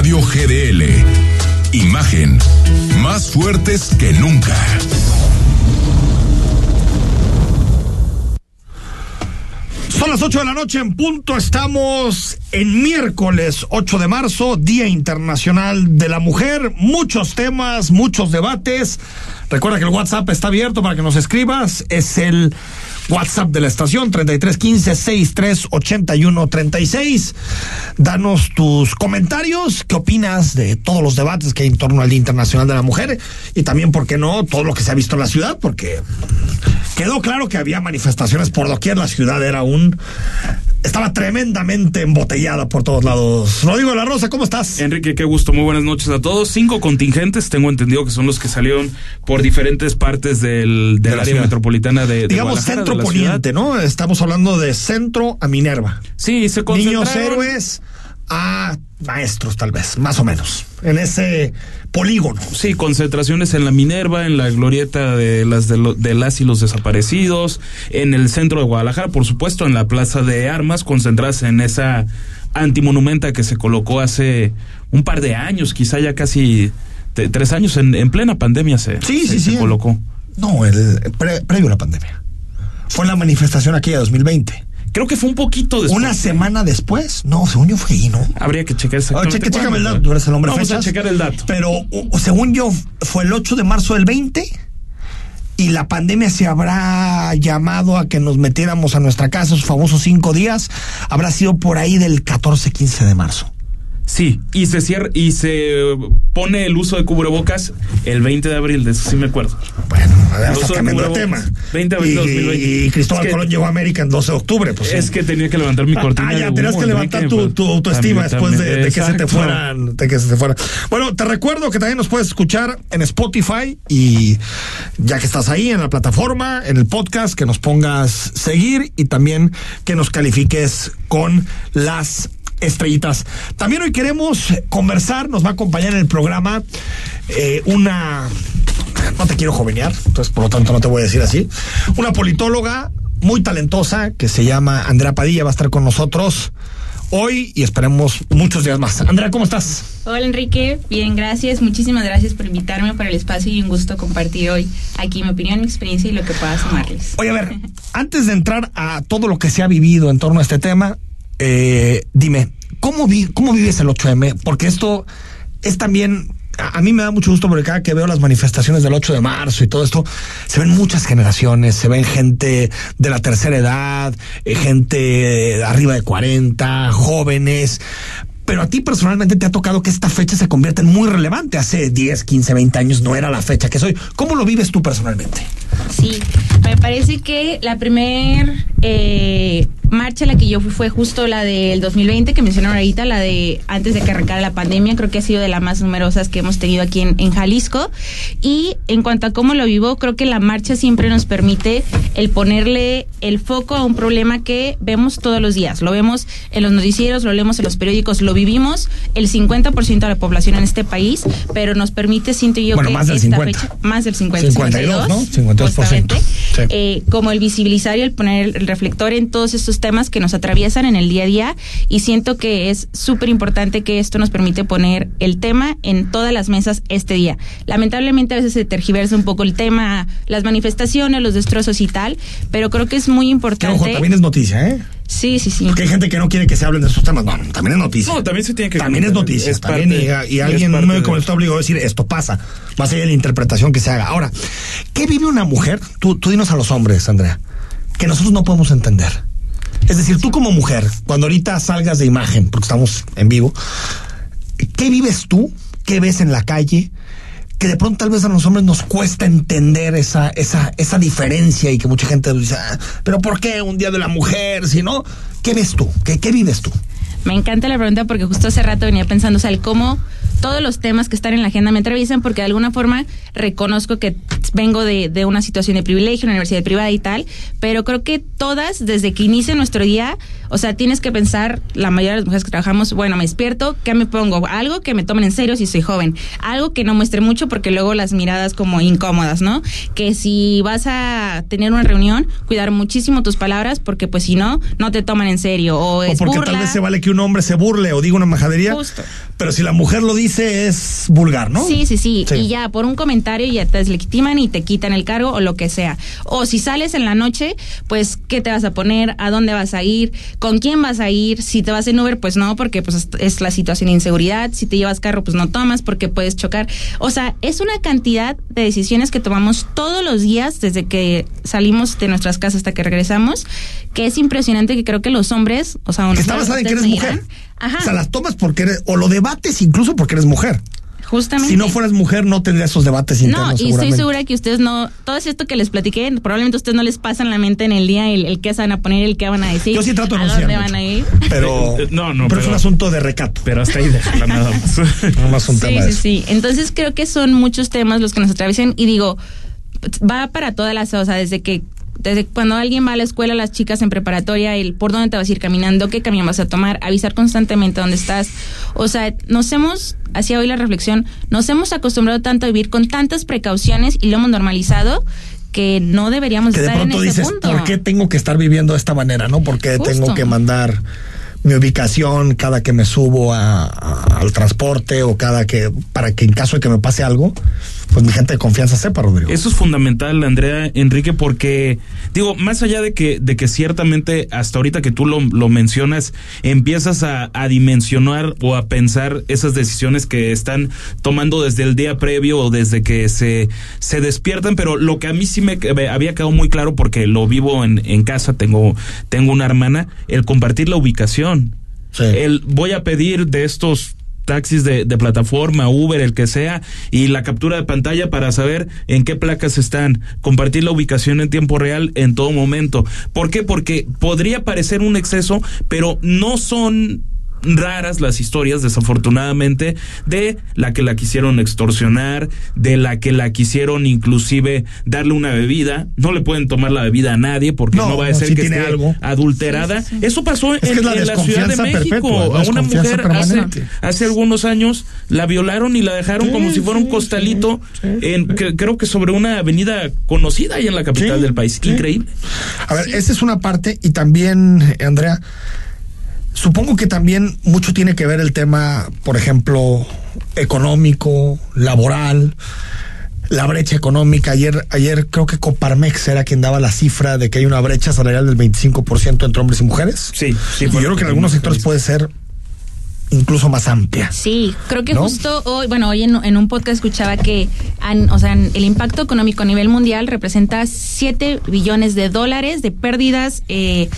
Radio GDL. Imagen. Más fuertes que nunca. Son las 8 de la noche en punto. Estamos en miércoles 8 de marzo, Día Internacional de la Mujer. Muchos temas, muchos debates. Recuerda que el WhatsApp está abierto para que nos escribas. Es el WhatsApp de la estación 3315-638136. Danos tus comentarios. ¿Qué opinas de todos los debates que hay en torno al Día Internacional de la Mujer? Y también, ¿por qué no? Todo lo que se ha visto en la ciudad, porque quedó claro que había manifestaciones por doquier. La ciudad era un estaba tremendamente embotellada por todos lados. Rodrigo de la Rosa, ¿cómo estás? Enrique, qué gusto, muy buenas noches a todos. Cinco contingentes, tengo entendido que son los que salieron por diferentes partes del, del área metropolitana de, de Digamos centro poniente, ¿no? Estamos hablando de centro a Minerva. Sí, se Niños héroes a maestros, tal vez, más o menos, en ese polígono. Sí, concentraciones en la Minerva, en la glorieta de las de, lo, de, las y los desaparecidos, en el centro de Guadalajara, por supuesto, en la plaza de armas, concentradas en esa antimonumenta que se colocó hace un par de años, quizá ya casi tres años, en, en plena pandemia se, sí, se, sí, se sí. colocó. No, el, pre, previo a la pandemia. Fue la manifestación aquí de 2020. Creo que fue un poquito después. Una semana después. No, según yo fue ahí, ¿no? Habría que checar exactamente. Cheque, chécame el dato, tú eres el hombre Vamos fechas, a checar el dato. Pero según yo, fue el 8 de marzo del 20 y la pandemia se habrá llamado a que nos metiéramos a nuestra casa esos famosos cinco días. Habrá sido por ahí del 14-15 de marzo. Sí, y se cierra y se pone el uso de cubrebocas el 20 de abril, de eso sí me acuerdo. Bueno, hasta el tema. 20 de abril y, de 2020. Y Cristóbal es que, Colón llegó a América el 12 de octubre. Pues, es sí. que tenía que levantar mi cortina. Ah, ya, tenías que levantar Enrique, tu, tu autoestima también, después de, también. de, que se te fueran, de que se te fueran. Bueno, te recuerdo que también nos puedes escuchar en Spotify y ya que estás ahí en la plataforma, en el podcast, que nos pongas seguir y también que nos califiques con las estrellitas. También hoy queremos conversar, nos va a acompañar en el programa eh, una, no te quiero jovenear, entonces por lo tanto no te voy a decir así, una politóloga muy talentosa que se llama Andrea Padilla, va a estar con nosotros hoy y esperemos muchos días más. Andrea, ¿cómo estás? Hola Enrique, bien, gracias. Muchísimas gracias por invitarme para el espacio y un gusto compartir hoy aquí mi opinión, mi experiencia y lo que pueda sumarles. Oye, a ver, antes de entrar a todo lo que se ha vivido en torno a este tema, eh, dime, ¿cómo, vi, ¿cómo vives el 8M? Porque esto es también a mí me da mucho gusto porque cada que veo las manifestaciones del 8 de marzo y todo esto, se ven muchas generaciones, se ven gente de la tercera edad, eh, gente arriba de 40, jóvenes. Pero a ti personalmente te ha tocado que esta fecha se convierta en muy relevante. Hace 10, 15, 20 años no era la fecha que soy. ¿Cómo lo vives tú personalmente? Sí, me parece que la primer eh, marcha a la que yo fui fue justo la del 2020 que mencionaron ahorita, la de antes de que arrancara la pandemia, creo que ha sido de las más numerosas que hemos tenido aquí en, Jalisco. Y en cuanto a cómo lo vivo, creo que la marcha siempre nos permite el ponerle el foco a un problema que vemos todos los días. Lo vemos en los noticieros, lo leemos en los periódicos, vivimos el 50% de la población en este país, pero nos permite, siento yo, bueno, que más del esta 50. fecha, más del 50, 52, 52, ¿no? 52%. justamente, Sí. eh, como el visibilizar y el poner el reflector en todos estos temas que nos atraviesan en el día a día y siento que es súper importante que esto nos permite poner el tema en todas las mesas este día. Lamentablemente a veces se tergiversa un poco el tema, las manifestaciones, los destrozos y tal, pero creo que es muy Que importante. ojo, también es noticia, ¿eh? Sí, sí, sí. Porque hay gente que no quiere que se hablen de esos temas. No, no, también es noticia. No, también se tiene que También es noticia. Es también parte- y, y es alguien, medio de- como está obligado a decir esto pasa, más allá de la interpretación que se haga. Ahora, ¿qué vive una mujer? Tú, tú dinos a los hombres, Andrea, que nosotros no podemos entender. Es decir, tú como mujer, cuando ahorita salgas de imagen, porque estamos en vivo, ¿qué vives tú? ¿Qué ves en la calle? Que de pronto tal vez a los hombres nos cuesta entender esa, esa, esa diferencia y que mucha gente dice, "Ah, pero ¿por qué un día de la mujer? Si no, ¿qué ves tú? ¿Qué, qué vives tú? Me encanta la pregunta porque justo hace rato venía pensando, o sea, el cómo todos los temas que están en la agenda me atraviesan porque de alguna forma reconozco que vengo de, de una situación de privilegio, una universidad privada y tal, pero creo que todas, desde que inicia nuestro día, o sea, tienes que pensar, la mayoría de las mujeres que trabajamos, bueno, me despierto, ¿qué me pongo? Algo que me tomen en serio si soy joven, algo que no muestre mucho porque luego las miradas como incómodas, ¿no? Que si vas a tener una reunión, cuidar muchísimo tus palabras porque pues si no, no te toman en serio. O, O es porque burla. tal vez se vale que un hombre se burle o diga una majadería. Justo. Pero si la mujer lo dice es vulgar, ¿no? Sí, sí, sí, Sí. Y ya por un comentario ya te deslegitiman y te quitan el cargo o lo que sea. O si sales en la noche, pues qué te vas a poner, a dónde vas a ir, con quién vas a ir. Si te vas en Uber, pues no, porque pues es- la situación de inseguridad. Si te llevas carro, pues no tomas porque puedes chocar. O sea, es una cantidad de decisiones que tomamos todos los días desde que salimos de nuestras casas hasta que regresamos, que es impresionante que creo que los hombres, o sea, unos- está basada en que eres dirán. mujer. Ajá. O sea, las tomas porque eres, o lo debates incluso porque eres mujer. Justamente. Si no fueras mujer, no tendría esos debates No, internos. y estoy segura que ustedes no, todo esto que les platiqué, probablemente a ustedes no les pasa en la mente en el día el, el qué se van a poner, el qué van a decir. Yo sí trato de no dónde van a ir. Pero, Eh, no, no, pero, es un asunto de recato. Pero hasta ahí déjala nada más. No más un Sí, tema de sí, eso. sí. Entonces creo que son muchos temas los que nos atraviesan y digo, va para todas las, o sea, desde que desde cuando alguien va a la escuela, las chicas en preparatoria, el por dónde te vas a ir caminando, qué camino vas a tomar, avisar constantemente dónde estás. O sea, nos hemos, hacía hoy la reflexión, nos hemos acostumbrado tanto a vivir con tantas precauciones y lo hemos normalizado que no deberíamos Que de estar en pronto ese dices, punto. ¿por qué tengo que estar viviendo de esta manera? ¿No? ¿Por qué Justo. tengo que mandar mi ubicación cada que me subo a- a- al transporte o cada que, para que en caso de que me pase algo, pues mi gente de confianza sepa, Rodrigo. Eso es fundamental, Andrea Enrique, porque digo, más allá de que, de que ciertamente hasta ahorita que tú lo, lo mencionas, empiezas a, a dimensionar o a pensar esas decisiones que están tomando desde el día previo o desde que se, se despiertan, pero lo que a mí sí me me había quedado muy claro porque lo vivo en, en casa, tengo, tengo una hermana, el compartir la ubicación. Sí. El voy a pedir de estos taxis de, de plataforma, Uber, el que sea, y la captura de pantalla para saber en qué placas están, compartir la ubicación en tiempo real en todo momento. ¿Por qué? Porque podría parecer un exceso, pero no son raras las historias, desafortunadamente, de la que la quisieron extorsionar, de la que la quisieron inclusive darle una bebida. No le pueden tomar la bebida a nadie porque no, No, va a no, ser si que tiene esté algo. adulterada. Eso pasó en, la en la Ciudad de México. a una mujer hace, hace algunos años la violaron y la dejaron Sí, como si fuera un costalito sí, sí, en que- creo que sobre una avenida conocida ahí en la capital Sí, del país. sí. Increíble. A ver, esa es una parte y también, eh, Andrea, supongo que también mucho tiene que ver el tema, por ejemplo, económico, laboral, la brecha económica. Ayer, ayer creo que Coparmex era quien daba la cifra de que hay una brecha salarial del 25% entre hombres y mujeres. Sí, sí. y yo creo que en algunos sectores puede ser incluso más amplia. Sí, creo que ¿No? justo hoy, bueno, hoy en, en un podcast escuchaba que, an- o sea, el impacto económico a nivel mundial representa 7 billones de dólares de pérdidas eh,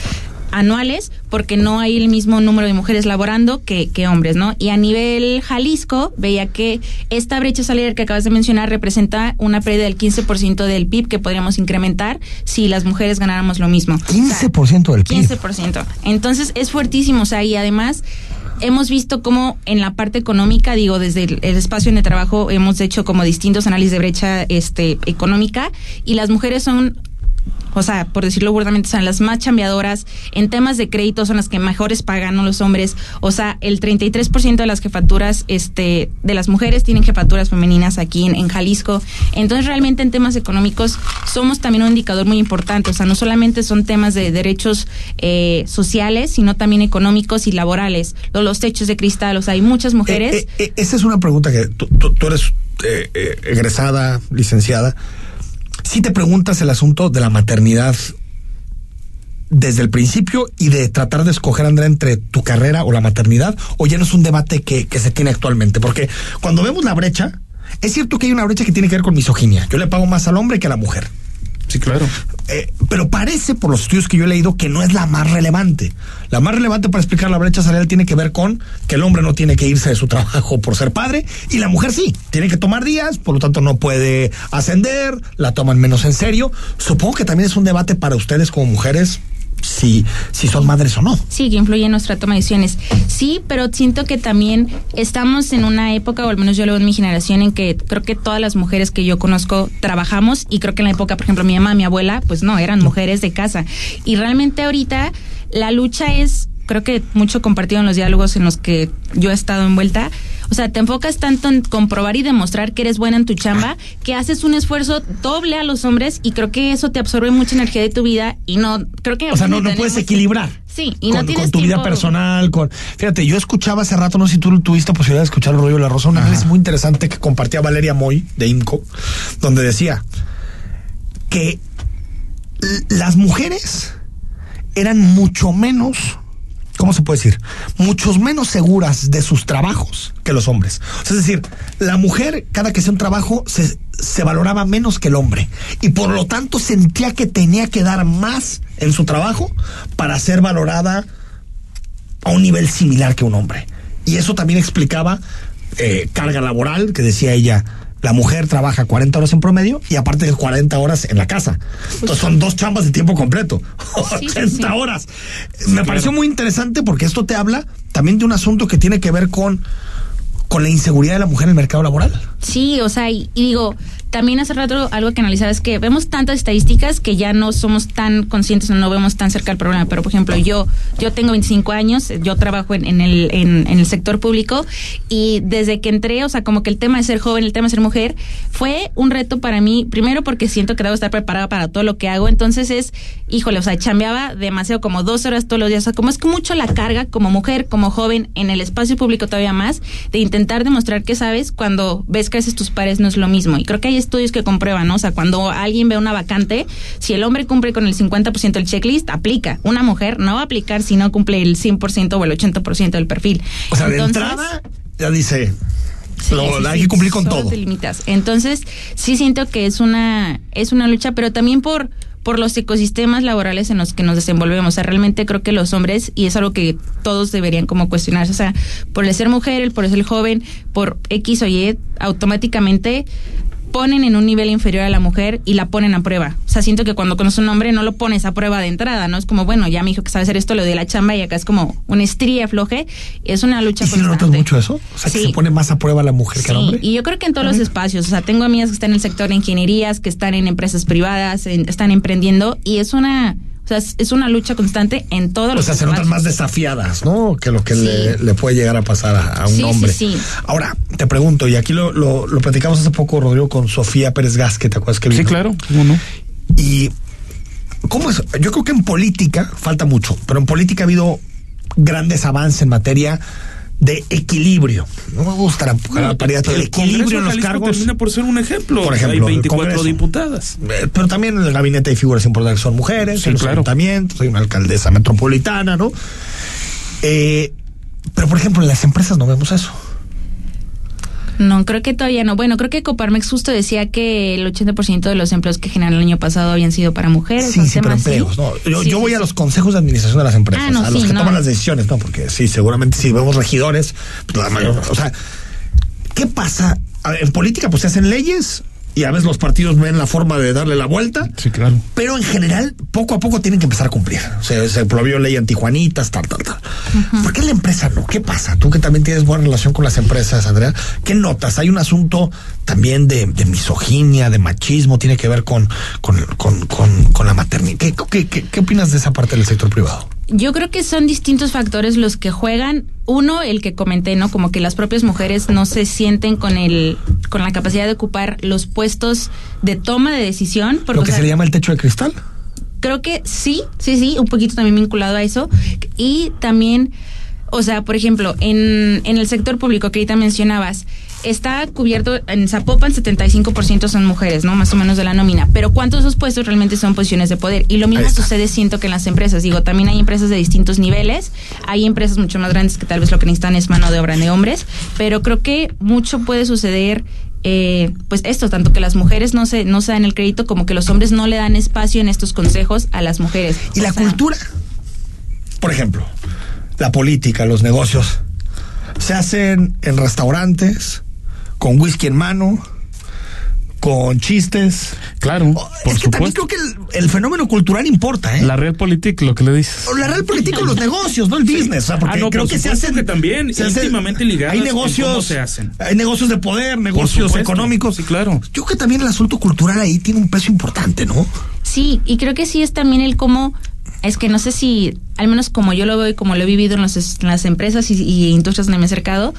anuales porque no hay el mismo número de mujeres laborando que, que hombres, ¿no? Y a nivel Jalisco veía que esta brecha salarial que acabas de mencionar representa una pérdida del 15% del PIB que podríamos incrementar si las mujeres ganáramos lo mismo. 15% del PIB. 15%. Entonces es fuertísimo, o sea, y además hemos visto cómo en la parte económica, digo, desde el, el espacio de trabajo hemos hecho como distintos análisis de brecha este económica y las mujeres son o sea, por decirlo burdamente, son las más chambeadoras. En temas de crédito son las que mejores pagan, los hombres. O sea, el 33% de las jefaturas este, de las mujeres tienen jefaturas femeninas aquí en, en Jalisco. Entonces, realmente en temas económicos somos también un indicador muy importante. O sea, no solamente son temas de derechos eh, sociales, sino también económicos y laborales. Los, los techos de cristal, o sea, hay muchas mujeres. Eh, eh, eh, es una pregunta que tú, eres eh, egresada, licenciada. Si te preguntas el asunto de la maternidad desde el principio y de tratar de escoger, Andrea, entre tu carrera o la maternidad, o ya no es un debate que, que se tiene actualmente. Porque cuando vemos la brecha, es cierto que hay una brecha que tiene que ver con misoginia. Yo le pago más al hombre que a la mujer. Sí, claro. Eh, pero parece, por los estudios que yo he leído, que no es la más relevante. La más relevante para explicar la brecha salarial tiene que ver con que el hombre no tiene que irse de su trabajo por ser padre y la mujer sí. Tiene que tomar días, por lo tanto no puede ascender, la toman menos en serio. Supongo que también es un debate para ustedes como mujeres si, si son madres o no. Sí, que influye en nuestra toma de decisiones. Sí, pero siento que también estamos en una época, o al menos yo lo veo en mi generación, en que creo que todas las mujeres que yo conozco trabajamos y creo que en la época, por ejemplo, mi mamá, mi abuela, pues no, eran mujeres de casa. Y realmente ahorita la lucha es creo que mucho compartido en los diálogos en los que yo he estado envuelta. O sea, te enfocas tanto en comprobar y demostrar que eres buena en tu chamba, que haces un esfuerzo doble a los hombres y creo que eso te absorbe mucha energía de tu vida y no, creo que... O sea, no, no puedes equilibrar. Sí, y con, no tienes con tu vida personal, con... Fíjate, yo escuchaba hace rato, no sé si tú tuviste posibilidad de escuchar el rollo de la rosa, un análisis muy interesante que compartía Valeria Moy de IMCO, donde decía que las mujeres eran mucho menos, ¿cómo se puede decir? Muchos menos seguras de sus trabajos que los hombres. Es decir, la mujer, cada que hacía un trabajo, se, se valoraba menos que el hombre. Y por lo tanto sentía que tenía que dar más en su trabajo para ser valorada a un nivel similar que un hombre. Y eso también explicaba eh, carga laboral, que decía ella, la mujer trabaja 40 horas en promedio y aparte de 40 horas en la casa. Entonces son dos chambas de tiempo completo, Sí, 80 sí, sí. horas. Me pareció muy interesante porque esto te habla también de un asunto que tiene que ver con, con la inseguridad de la mujer en el mercado laboral. Sí, o sea, y, y digo, también hace rato algo que analizaba es que vemos tantas estadísticas que ya no somos tan conscientes o no vemos tan cerca el problema. Pero, por ejemplo, yo yo tengo 25 años, yo trabajo en, en el, en, en el sector público y desde que entré, o sea, como que el tema de ser joven, el tema de ser mujer, fue un reto para mí, primero porque siento que debo estar preparada para todo lo que hago. Entonces es, híjole, o sea, chambeaba demasiado, como dos horas todos los días. O sea, como es que mucho la carga como mujer, como joven, en el espacio público todavía más, de intentar demostrar que sabes cuando ves que haces tus pares no es lo mismo. Y creo que hay estudios que comprueban, ¿no? O sea, cuando alguien ve una vacante, si el hombre cumple con el 50% del checklist, aplica. Una mujer no va a aplicar si no cumple el 100% o el 80% del perfil. O sea, Entonces, de entrada ya dice, Sí, lo- sí, hay sí, que cumplir con todo. te limitas. Entonces, sí siento que es una, es una lucha, pero también por, por los ecosistemas laborales en los que nos desenvolvemos. O sea, realmente creo que los hombres, y es algo que todos deberían como cuestionarse, o sea, por el ser mujer, el por ser joven, por X o Y, automáticamente ponen en un nivel inferior a la mujer y la ponen a prueba. O sea, siento que cuando conoces un hombre no lo pones a prueba de entrada, ¿no? Es como, bueno, ya me dijo que sabe hacer esto, le doy la chamba y acá es como una estría floje. Es una lucha ¿Y si lo notas constante. mucho eso? O sea, que se pone más a prueba la mujer que el hombre. y yo creo que en todos los espacios, o sea, tengo amigas que están en el sector de ingenierías, que están en empresas privadas, en- están emprendiendo y es una, o sea, es, es una lucha constante en todos O los sea, se notan más desafiadas, ¿no? Que lo que Sí. le, le puede llegar a pasar a, a un Sí, sí, hombre. sí. Ahora, te pregunto, y aquí lo, lo, lo platicamos hace poco, Rodrigo, con Sofía Pérez Gasque, ¿te acuerdas que Sí, vino? claro, ¿cómo no? Y ¿cómo es? Yo creo que en política falta mucho, pero en política ha habido grandes avances en materia de equilibrio. No me gusta la, la paridad, pero el equilibrio en los cargos. termina por ser un ejemplo. Por ejemplo, hay el 24 Congreso. diputadas. Eh, Pero también en el gabinete hay figuras importantes que son mujeres, Sí, en los claro. ayuntamientos, hay una alcaldesa metropolitana, ¿no? Eh, pero por ejemplo, en las empresas no vemos eso. No, creo que todavía no. Bueno, creo que Coparmex justo decía que el 80% de los empleos que generaron el año pasado habían sido para mujeres. Sí, sí, pero empleos, ¿no? Yo, Sí, yo sí, voy a los consejos de administración de las empresas, Ah, no, a los sí, que no. toman las decisiones, ¿no? Porque sí, seguramente si vemos regidores, pues la mayor, o sea, ¿qué pasa? Ver, en política pues se hacen leyes y a veces los partidos ven la forma de darle la vuelta. Sí, claro. Pero en general, poco a poco tienen que empezar a cumplir. O sea, se prohibió ley antijuanitas, tal, tal, tal. ¿Por qué la empresa no? ¿Qué pasa? Tú que también tienes buena relación con las empresas, Andrea, ¿qué notas? Hay un asunto también de, de misoginia, de machismo, tiene que ver con, con, con, con, con la maternidad. ¿Qué, qué, qué, qué opinas de esa parte del sector privado? Yo creo que son distintos factores los que juegan. Uno, el que comenté, ¿no? Como que las propias mujeres no se sienten con el, con la capacidad de ocupar los puestos de toma de decisión. Porque, Lo o que sea, se le llama el techo de cristal. creo que sí, sí, sí, un poquito también vinculado a eso. Y también, o sea, por ejemplo, en, en el sector público que ahorita mencionabas, está cubierto en Zapopan 75% son mujeres, ¿no? Más o menos de la nómina. Pero ¿cuántos de esos puestos realmente son posiciones de poder? Y lo mismo sucede, siento que en las empresas. Digo, también hay empresas de distintos niveles. Hay empresas mucho más grandes que tal vez lo que necesitan es mano de obra de hombres. Pero creo que mucho puede suceder eh, pues esto, tanto que las mujeres no se, no se dan el crédito como que los hombres no le dan espacio en estos consejos a las mujeres. Y O la sea, cultura. Por ejemplo, la política, los negocios, se hacen en restaurantes, con whisky en mano, con chistes. Claro, Oh, por es que también supuesto. creo que el, el fenómeno cultural importa, ¿eh? La real política, lo que le dices. O la real política los negocios, no el business. O sea, porque Ah, no, creo por que se hacen. que también, se hacen- íntimamente ligados Hay negocios. cómo se hacen. Hay negocios de poder, negocios económicos. Sí, claro. Yo creo que también el asunto cultural ahí tiene un peso importante, ¿no? Sí, y creo que sí es también el cómo, es que no sé si, al menos como yo lo veo y como lo he vivido en, los es- en las empresas y, y industrias donde me he acercado,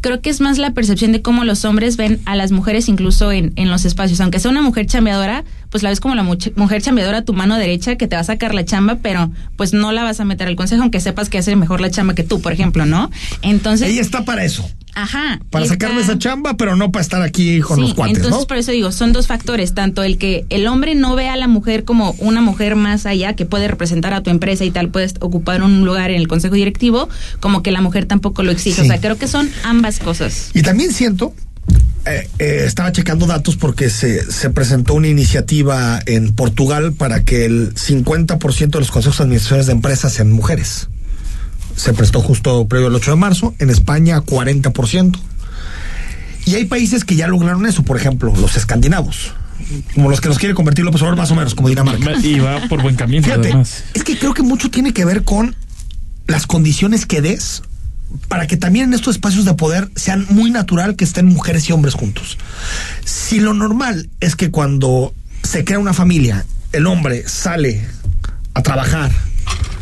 creo que es más la percepción de cómo los hombres ven a las mujeres incluso en, en los espacios. Aunque sea una mujer chambeadora, pues la ves como la mujer chambeadora a tu mano derecha que te va a sacar la chamba, pero pues no la vas a meter al consejo aunque sepas que hace mejor la chamba que tú, por ejemplo, ¿no? Entonces... Ella está para eso. Ajá. Para sacarme esa chamba, pero no para estar aquí con Sí, los cuates, entonces ¿no? por eso digo, son dos factores, tanto el que el hombre no ve a la mujer como una mujer más allá que puede representar a tu empresa y tal, puedes ocupar un lugar en el consejo directivo, como que la mujer tampoco lo exige. Sí. O sea, creo que son ambas cosas. Y también siento, eh, eh, estaba checando datos porque se, se presentó una iniciativa en Portugal para que el 50% de los consejos de administraciones de empresas sean mujeres. Se prestó justo previo al 8 de marzo, en España 40%. Y hay países que ya lograron eso, por ejemplo, los escandinavos, como los que nos quiere convertir López Obrador más o menos, como Dinamarca. Y va por buen camino, Fíjate, además. es que creo que mucho tiene que ver con las condiciones que des para que también en estos espacios de poder sean muy natural que estén mujeres y hombres juntos. Si lo normal es que cuando se crea una familia, el hombre sale a trabajar,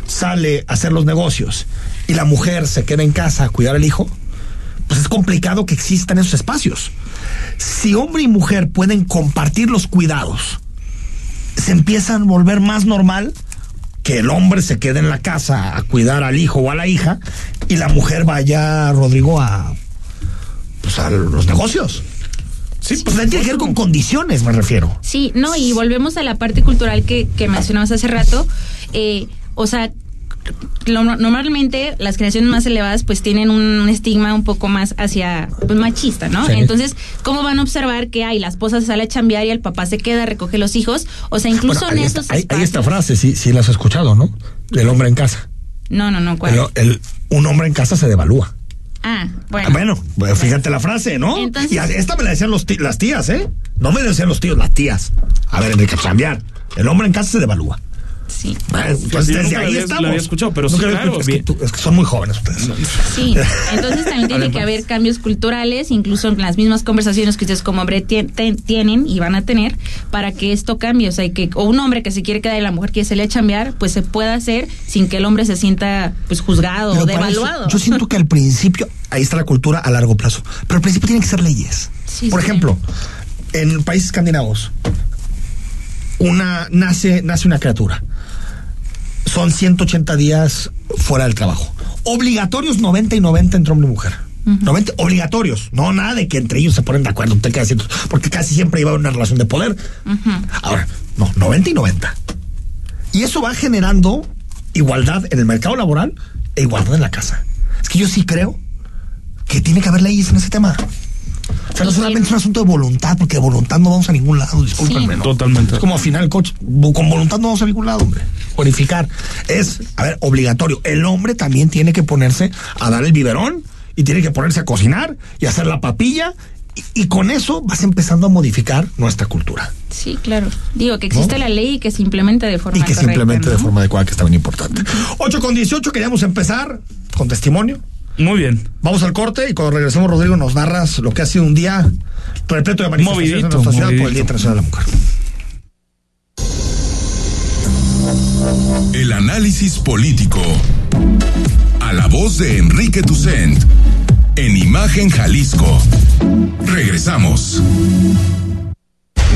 sale a hacer los negocios y la mujer se queda en casa a cuidar al hijo, pues es complicado que existan esos espacios. Si hombre y mujer pueden compartir los cuidados, se empiezan a volver más normal que el hombre se quede en la casa a cuidar al hijo o a la hija y la mujer vaya, Rodrigo, a, pues, a los negocios. Sí, pues tiene que ver con condiciones, me refiero. Sí, no, y volvemos a la parte cultural que, que mencionabas hace rato. Eh, o sea, normalmente las generaciones más elevadas pues tienen un estigma un poco más hacia pues, machista, ¿no? Sí. Entonces, ¿cómo van a observar que hay la esposa sale a chambear y el papá se queda, recoge los hijos? O sea, incluso Bueno, en ahí, esos está, hay, hay esta frase, sí, sí la has escuchado, ¿no? Del hombre en casa. No, no, no, ¿cuál? Pero el, un hombre en casa se devalúa. ah, bueno. Bueno, bueno, fíjate la frase, ¿no? Entonces- y esta me la decían los las tías, ¿eh? No me decían los tíos, las tías. A ver, Enrique, cambiar. El hombre en casa se devalúa. Sí. Bueno, yo desde nunca ahí había- estamos. la había escuchado, pero Nunca claro. Es que, bien. tú- es que son muy jóvenes ustedes. Sí, entonces también tiene que haber cambios culturales, incluso en las mismas conversaciones que ustedes como hombre tien- ten- tienen y van a tener para que esto cambie. O sea, que o un hombre que se quiere quedar y la mujer quiere salir a chambear, pues se pueda hacer sin que el hombre se sienta pues juzgado Pero o eso, devaluado. yo siento que al principio, ahí está la cultura a largo plazo, pero al principio tienen que ser leyes. Sí, Por sí. ejemplo, en países escandinavos, una nace, nace una criatura. Son 180 días fuera del trabajo. Obligatorios 90 y 90 entre hombre y mujer. 90 obligatorios, no nada de que entre ellos se ponen de acuerdo, te quedas haciendo- porque casi siempre iba a una relación de poder. Ahora, no, 90 y 90. Y eso va generando igualdad en el mercado laboral e igualdad en la casa. Es que yo sí creo que tiene que haber leyes en ese tema. O sea, no solamente es un asunto de voluntad, porque de voluntad no vamos a ningún lado, discúlpenme. Sí. ¿no? Totalmente. Es como afinar el coche. Con voluntad no vamos a ningún lado, hombre. Bonificar. Es, a ver, obligatorio. El hombre también tiene que ponerse a dar el biberón y tiene que ponerse a cocinar y hacer la papilla. Y, y con eso vas empezando a modificar nuestra cultura. Sí, claro. Digo que existe ¿No? la ley y que se implemente de forma y que correcta, simplemente de ¿no? forma adecuada, que está bien importante. 8 con 18, queríamos empezar con testimonio. Muy bien. Vamos al corte y cuando regresemos, Rodrigo, nos narras lo que ha sido un día repleto de manifestaciones en Movidito, nuestra ciudad por el. Día Internacional de la Mujer. El análisis político. A la voz de Enrique Tucent. En Imagen Jalisco. Regresamos.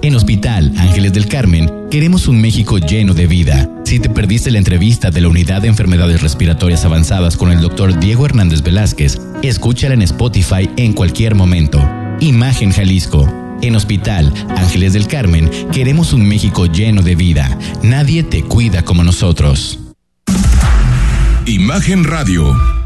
En Hospital Ángeles del Carmen queremos un México lleno de vida. Si te perdiste la entrevista de la Unidad de Enfermedades Respiratorias Avanzadas con el doctor Diego Hernández Velázquez, escúchala en Spotify en cualquier momento. Imagen Jalisco. En Hospital Ángeles del Carmen queremos un México lleno de vida. Nadie te cuida como nosotros. Imagen Radio,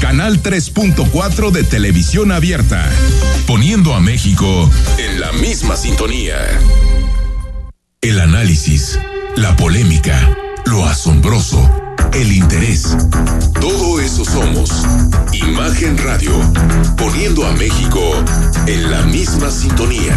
Canal 3.4 de televisión abierta, poniendo a México en la misma sintonía. El análisis, la polémica, lo asombroso, el interés. Todo eso somos. Imagen Radio, poniendo a México en la misma sintonía.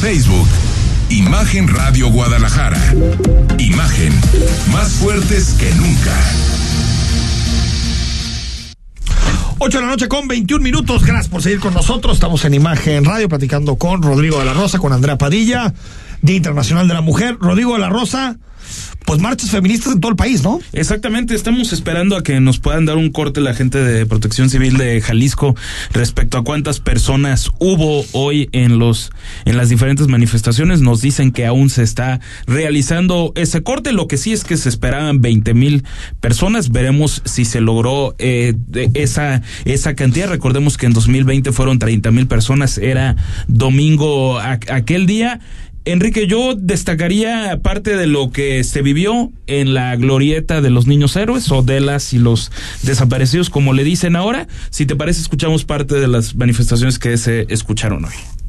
Facebook, Imagen Radio Guadalajara. Imagen, más fuertes que nunca. 8 de la noche con 21 minutos. Gracias por seguir con nosotros. Estamos en Imagen Radio platicando con Rodrigo de la Rosa, con Andrea Padilla, Día Internacional de la Mujer. Rodrigo de la Rosa, pues marchas feministas en todo el país, ¿no? Exactamente, estamos esperando a que nos puedan dar un corte la gente de Protección Civil de Jalisco respecto a cuántas personas hubo hoy en los en las diferentes manifestaciones. Nos dicen que aún se está realizando ese corte. Lo que sí es que se esperaban 20 mil personas. Veremos si se logró eh, esa esa cantidad. Recordemos que en 2020 fueron 30 mil personas. Era domingo aquel día. Enrique, yo destacaría parte de lo que se vivió en la glorieta de los niños héroes o de las y los desaparecidos, como le dicen ahora. Si te parece, escuchamos parte de las manifestaciones que se escucharon hoy.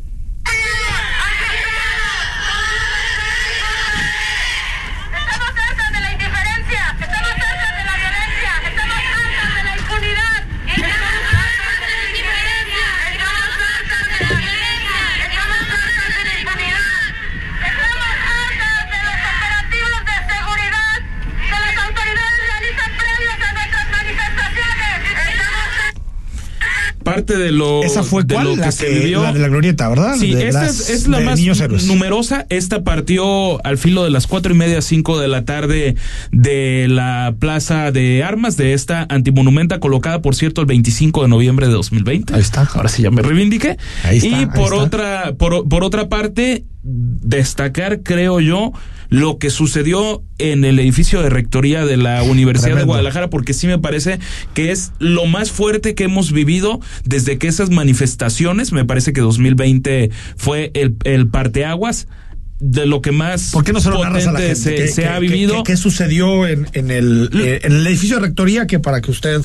Parte de lo, ¿Esa fue de cuál? lo que la se vivió. La de la glorieta, ¿verdad? Sí, de esta las- es, es la más numerosa. Esta partió al filo de las cuatro y media, cinco de la tarde de la Plaza de Armas de esta antimonumenta colocada, por cierto, el 25 de noviembre de 2020. Ahí está. Ahora sí ya me reivindiqué. Ahí está, y ahí por está. otra, por, por otra parte, destacar, creo yo, lo que sucedió en el edificio de rectoría de la Universidad de. Guadalajara, porque sí me parece que es lo más fuerte que hemos vivido desde que esas manifestaciones, me parece que 2020 fue el, el parteaguas de lo que más ¿Por qué no se lo narras a la gente? se, ¿Qué, se qué- ha vivido. qué- qué sucedió en, en el, eh, en el edificio de rectoría? Que para que usted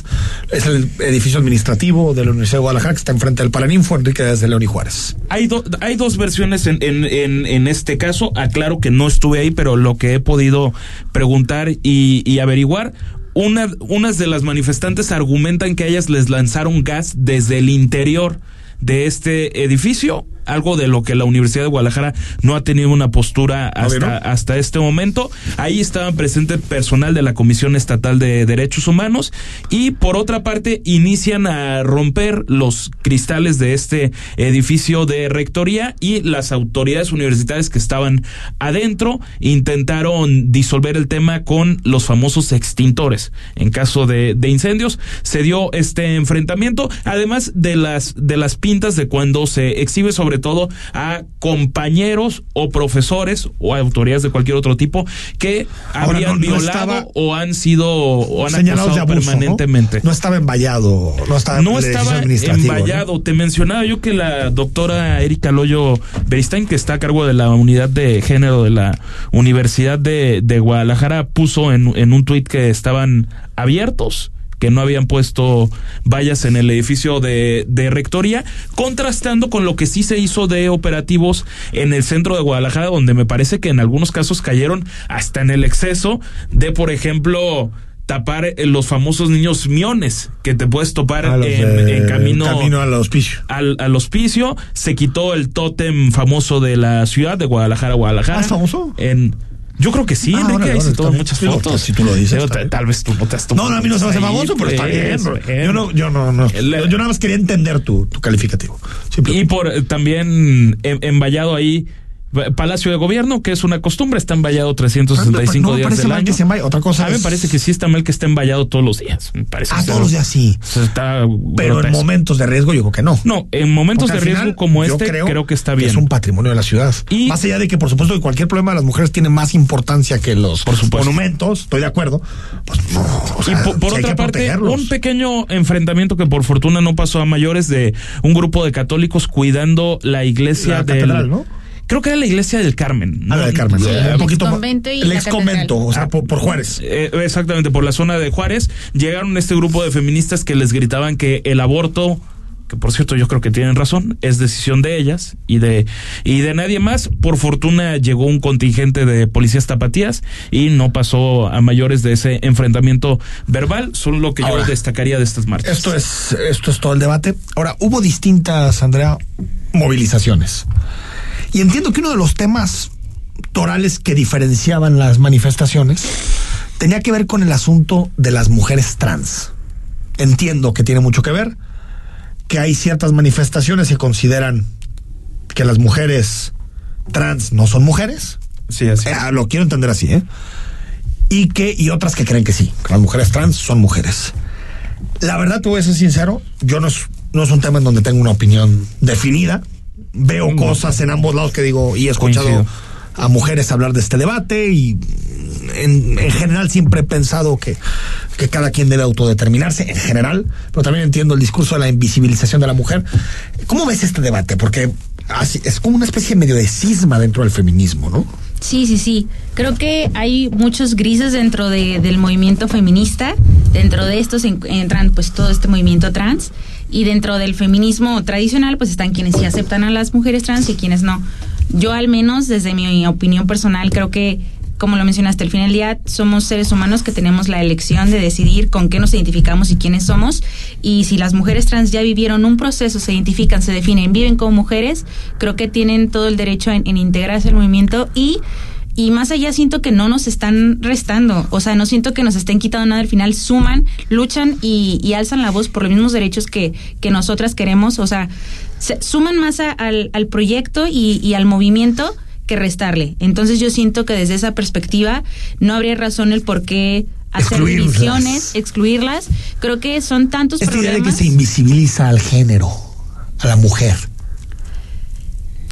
es el edificio administrativo de la Universidad de Guadalajara, que está enfrente del Paraninfo, Enrique desde León y Juárez. Hay, do- hay dos versiones en, en, en, en este caso. Aclaro que no estuve ahí, pero lo que he podido preguntar y, y averiguar. Una, unas de las manifestantes argumentan que a ellas les lanzaron gas desde el interior de este edificio, algo de lo que la Universidad de Guadalajara no ha tenido una postura hasta, ¿no? hasta este momento. Ahí estaban presentes personal de la Comisión Estatal de Derechos Humanos y por otra parte inician a romper los cristales de este edificio de rectoría y las autoridades universitarias que estaban adentro intentaron disolver el tema con los famosos extintores. En caso de, de incendios se dio este enfrentamiento, además de las de las pintas de cuando se exhibe sobre todo a compañeros o profesores o autoridades de cualquier otro tipo que Ahora, no- no violado estaba o han sido o han Señalados de acusado abuso, permanentemente. ¿no? No estaba envallado, no estaba, No estaba envallado. Te mencionaba yo que la doctora Erika Loyo Beristain, que está a cargo de la unidad de género de la Universidad de, de Guadalajara, puso en, en un tuit que estaban abiertos que no habían puesto vallas en el edificio de, de rectoría, contrastando con lo que sí se hizo de operativos en el centro de Guadalajara, donde me parece que en algunos casos cayeron hasta en el exceso de, por ejemplo, tapar eh, los famosos niños miones que te puedes topar A los en, de- en camino, camino al hospicio. al, al hospicio. Se quitó el tótem famoso de la ciudad de Guadalajara, Guadalajara. ¿Ah, famoso? En, yo creo que sí, Ah, Enrique, órale, ahí se toman muchas fotos. si tú lo dices, bien. tal vez tú no te has No, tomado no, a mí no se me hace famoso, pero está bien. bro. bueno. Yo no, yo no, no. Yo nada más quería entender tu, tu calificativo. Simple. Y por eh, también em- envallado ahí eh, Palacio de Gobierno, que es una costumbre, está envallado 365 No me días del año. que se. Otra cosa A mí me parece que sí está mal que esté envallado todos los días. Me parece Ah, que todos los días sí. está- Pero en momentos de riesgo yo creo que no. No, en momentos Porque de riesgo final, como este, creo, que está bien. Es un patrimonio de la ciudad. Y- Más allá de que, por supuesto, que cualquier problema de las mujeres tiene más importancia que los Por supuesto. monumentos, estoy de acuerdo. Pues no, o Y sea, por, otra parte, protegerlos. un pequeño enfrentamiento que por fortuna no pasó a mayores de un grupo de católicos cuidando la iglesia La del. catedral, ¿no? Creo que era la iglesia del Carmen. Ah, la de Carmen. Un poquito más- el ex convento, o sea, por, por Juárez. Eh, exactamente, por la zona de Juárez, llegaron este grupo de feministas que les gritaban que el aborto, que por cierto yo creo que tienen razón, es decisión de ellas y de, y de nadie más. Por fortuna llegó un contingente de policías tapatías y no pasó a mayores de ese enfrentamiento verbal, solo lo que Ahora, yo destacaría de estas marchas. Esto es, esto es todo el debate. Ahora, hubo distintas, Andrea, movilizaciones. Y entiendo que uno de los temas torales que diferenciaban las manifestaciones tenía que ver con el asunto de las mujeres trans. Entiendo que tiene mucho que ver, que hay ciertas manifestaciones que consideran que las mujeres trans no son mujeres. Sí, así. Eh, lo quiero entender así, ¿eh? Y que, y otras que creen que sí, que las mujeres trans son mujeres. La verdad, te voy a ser sincero, yo no es, no es un tema en donde tengo una opinión definida. Veo cosas en ambos lados que digo, y he escuchado Coincido. a mujeres hablar de este debate, y en, en general siempre he pensado que, que cada quien debe autodeterminarse, en general, pero también entiendo el discurso de la invisibilización de la mujer. ¿Cómo ves este debate? Porque así, es como una especie medio de cisma dentro del feminismo, ¿no? Sí, sí, sí. Creo que hay muchos grises dentro de- del movimiento feminista. Dentro de estos en- entran pues todo este movimiento trans. Y dentro del feminismo tradicional pues están quienes sí aceptan a las mujeres trans y quienes no. Yo al menos desde mi opinión personal creo que como lo mencionaste, al final del día somos seres humanos que tenemos la elección de decidir con qué nos identificamos y quiénes somos. Y si las mujeres trans ya vivieron un proceso, se identifican, se definen, viven como mujeres, creo que tienen todo el derecho en, en integrarse al movimiento y y más allá siento que no nos están restando, o sea, no siento que nos estén quitando nada, al final suman, luchan y, y alzan la voz por los mismos derechos que, que nosotras queremos, o sea, se- suman más al, al proyecto y, y al movimiento que restarle. Entonces yo siento que desde esa perspectiva no habría razón el por qué hacer Excluirlas. divisiones, excluirlas. Creo que son tantos Esta idea de que problemas. se invisibiliza al género, a la mujer.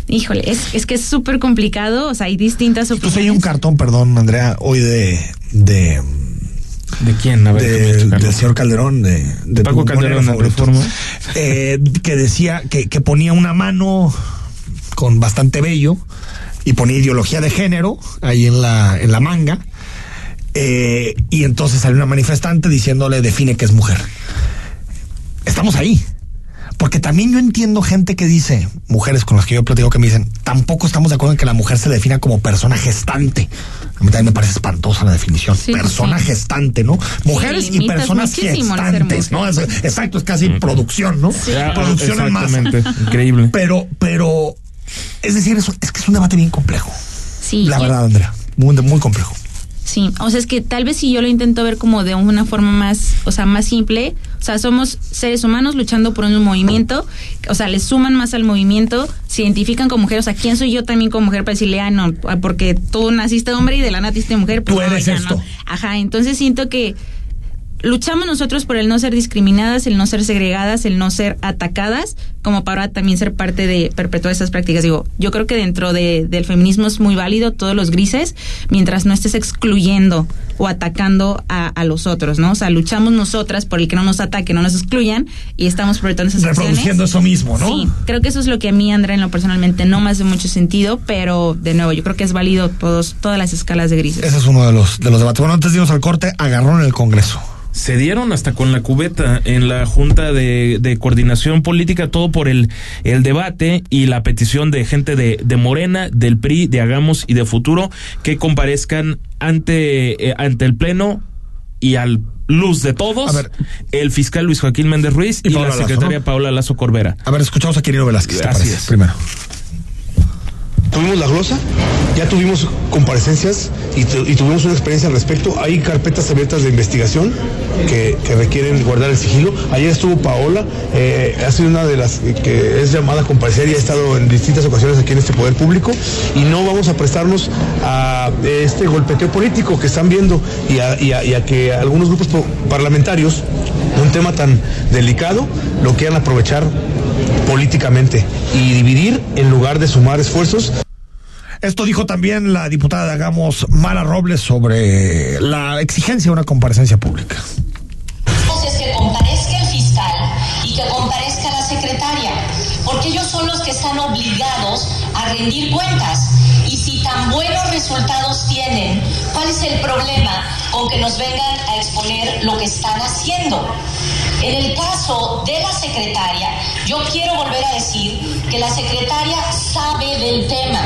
Híjole, es, es que es súper complicado, o sea, hay distintas Entonces opiniones. hay un cartón, perdón, Andrea, hoy de, de, ¿De quién? A ver, de- del señor Calderón, de, de Paco Calderón. Reforma. Eh, que decía que, que ponía una mano con bastante bello y ponía ideología de género ahí en la, en la manga. Eh, y entonces salió una manifestante diciéndole define que es mujer. Estamos ahí. Porque también yo entiendo gente que dice, mujeres con las que yo platico que me dicen, tampoco estamos de acuerdo en que la mujer se defina como persona gestante. A mí también me parece espantosa la definición. Sí, persona sí. gestante, ¿no? Mujeres y personas gestantes, ¿no? Es- exacto, es casi producción, ¿no? Producción en masa. Exactamente, increíble. Pero, pero, es decir, es, es que es un debate bien complejo. Sí, la verdad, Andrea. Muy, muy complejo. Sí, o sea, es que tal vez si yo lo intento ver como de una forma más, o sea, más simple, o sea, somos seres humanos luchando por un movimiento, o sea, le suman más al movimiento, se identifican como mujer, o sea, ¿quién soy yo también como mujer para decirle, ah, no, porque tú naciste hombre y de la naciste mujer, pues Tú eres esto. no. Ajá, entonces siento que luchamos nosotros por el no ser discriminadas, el no ser segregadas, el no ser atacadas, como para también ser parte de perpetuar esas prácticas. Digo, yo creo que dentro de, del feminismo es muy válido todos los grises, mientras no estés excluyendo o atacando a, a los otros, ¿no? O sea, luchamos nosotras por el que no nos ataquen, no nos excluyan, y estamos perpetuando esas Reproduciendo acciones. eso mismo, ¿no? Sí, creo que eso es lo que a mí, Andrea, en lo personalmente no me hace mucho sentido, pero de nuevo, yo creo que es válido todos, todas las escalas de grises. Ese es uno de los, de los debates. Bueno, antes de irnos al corte, agarrón en el Congreso. Se dieron hasta con la cubeta en la Junta de, de Coordinación Política, todo por el, el debate y la petición de gente de, de Morena, del PRI, de Hagamos y de Futuro que comparezcan ante, eh, ante el Pleno y al luz de todos, A ver. el fiscal Luis Joaquín Méndez Ruiz Y la Lazo, secretaria ¿no? Paola Lazo Corbera. A ver, escuchamos a Quirino Velázquez. ¿te Así parece? es. Primero. Tuvimos la glosa, ya tuvimos comparecencias y, tu- y tuvimos una experiencia al respecto. Hay carpetas abiertas de investigación que, requieren guardar el sigilo. Ayer estuvo Paola, eh, ha sido una de las que es llamada a comparecer y ha estado en distintas ocasiones aquí en este poder público y no vamos a prestarnos a este golpeteo político que están viendo y a, y a- que algunos grupos po- parlamentarios, un tema tan delicado, lo quieran aprovechar políticamente y dividir en lugar de sumar esfuerzos. Esto dijo también la diputada de Hagamos, Mara Robles, sobre la exigencia de una comparecencia pública. es que comparezca el fiscal y que comparezca la secretaria, porque ellos son los que están obligados a rendir cuentas. Y si tan buenos resultados tienen, ¿cuál es el problema con que nos vengan a exponer lo que están haciendo? En el caso de la secretaria, yo quiero volver a decir que la secretaria sabe del tema,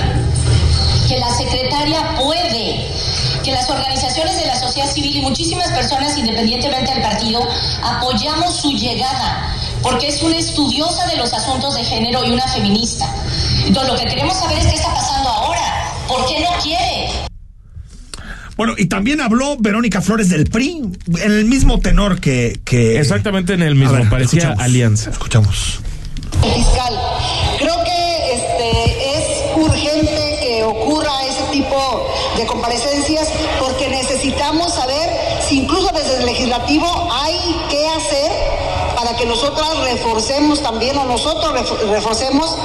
que la secretaria puede, que las organizaciones de la sociedad civil y muchísimas personas, independientemente del partido, apoyamos su llegada, porque es una estudiosa de los asuntos de género y una feminista. Entonces, lo que queremos saber es qué está pasando ahora, ¿por qué no quiere? Bueno, y también habló Verónica Flores del PRI, en el mismo tenor que. que Exactamente en el mismo, ver, parecía escuchamos. alianza. Escuchamos. fiscal. Legislativo hay que hacer para que nosotras reforcemos también o nosotros refo- reforcemos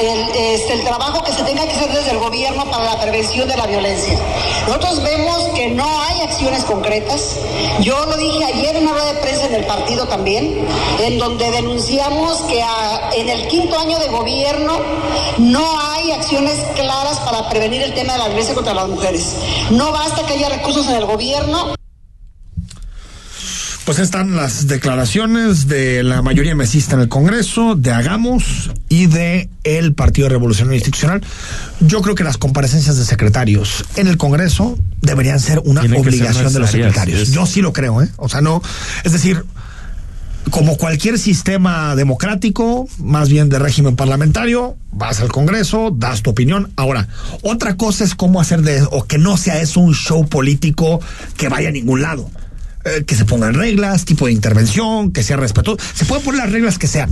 este, el trabajo que se tenga que hacer desde el gobierno para la prevención de la violencia. Nosotros vemos que no hay acciones concretas. Yo lo dije ayer en una rueda de prensa en el partido también, en donde denunciamos que a- en el quinto año de gobierno no hay acciones claras para prevenir el tema de la violencia contra las mujeres. No basta que haya recursos en el gobierno. Pues están las declaraciones de la mayoría mesista en el Congreso, de Hagamos y de el Partido Revolucionario Institucional. Yo creo que las comparecencias de secretarios en el Congreso deberían ser una Tienen que ser obligación de los secretarios. es- Yo sí lo creo, ¿eh? O sea, no, es decir, como cualquier sistema democrático, más bien de régimen parlamentario, vas al Congreso, das tu opinión. Ahora, otra cosa es cómo hacer de o que no sea eso un show político que vaya a ningún lado. Eh, que se pongan reglas, tipo de intervención, que sea respetuoso. Se pueden poner las reglas que sean.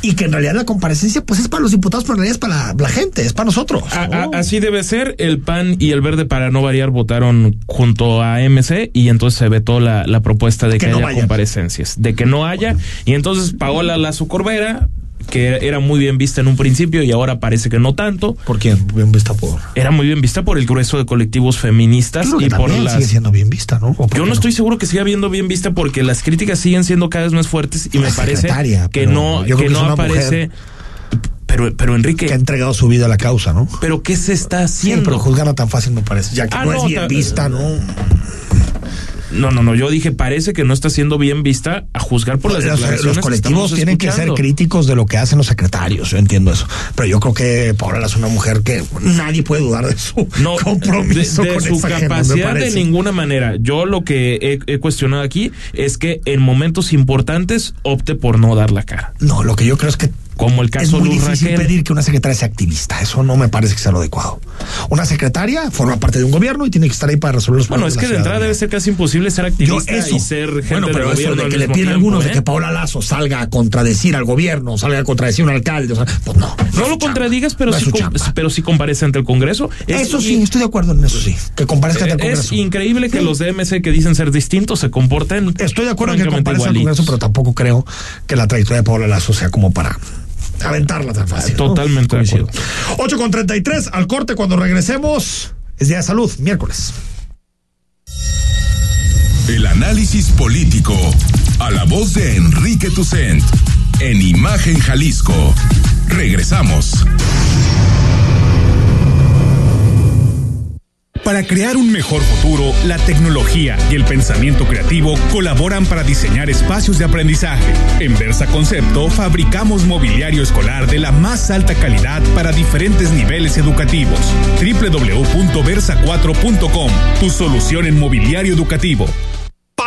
Y que en realidad la comparecencia, pues es para los diputados, pero en realidad es para la, la gente, es para nosotros. A- a- Oh. así debe ser. El PAN y el Verde, para no variar, votaron junto a MC y entonces se vetó la, la propuesta de Que que, no haya comparecencias, de que no haya. Y entonces Paola Lazo Corbera, que era muy bien vista en un principio y ahora parece que no tanto, ¿Por quién? Bien vista por. era muy bien vista por el grueso de colectivos feministas y por las. sigue siendo bien vista, ¿no? ¿O por Yo no estoy seguro que siga viendo bien vista porque las críticas siguen siendo cada vez más fuertes y La me parece que no, yo creo que no aparece. Pero, pero Enrique, Que ha entregado su vida a la causa, ¿no? ¿pero qué se está Sí, haciendo? pero juzgarla tan fácil me parece. Ya que Ah, no, es bien ta- vista, ¿no? No, no, no. Yo dije, parece que no está siendo bien vista a juzgar por las Los, declaraciones los colectivos que tienen que ser críticos de lo que hacen los secretarios, yo entiendo eso. Pero yo creo que Paola es una mujer que nadie puede dudar de su No, compromiso de, de con su esa capacidad de ninguna manera. Yo lo que he, he cuestionado aquí es que en momentos importantes opte por no dar la cara. No, lo que yo creo es que Como el es caso muy Luz difícil Raquel. pedir que una secretaria sea activista. Eso no me parece que sea lo adecuado. Una secretaria forma parte de un gobierno y tiene que estar ahí para resolver los Bueno, problemas. es que de la entrada debe ser casi imposible ser Yo activista eso, y ser gente bueno, pero eso gobierno de que le piden algunos de ¿eh? que Paola Lazo salga a contradecir al gobierno, salga a contradecir a un alcalde, o sea, pues no. No es lo contradigas, pero, no es sí, pero sí comparece ante el Congreso. Es- Eso sí, estoy de acuerdo en eso sí, que comparezca ante el Es Congreso. increíble que los DMC que dicen ser distintos se comporten. Estoy de acuerdo en que comparezca al. Congreso, pero tampoco creo que la trayectoria de Paola Lazo sea como para aventarla tan fácil. ¿no? Totalmente de Coincido. acuerdo. 8 con 33, al corte cuando regresemos. Es Día de Salud, miércoles. El análisis político. A la voz de Enrique Tucent. En Imagen Jalisco. Regresamos. Para crear un mejor futuro, la tecnología y el pensamiento creativo colaboran para diseñar espacios de aprendizaje. En Versa Concepto fabricamos mobiliario escolar de la más alta calidad para diferentes niveles educativos. www.versa4.com, tu solución en mobiliario educativo.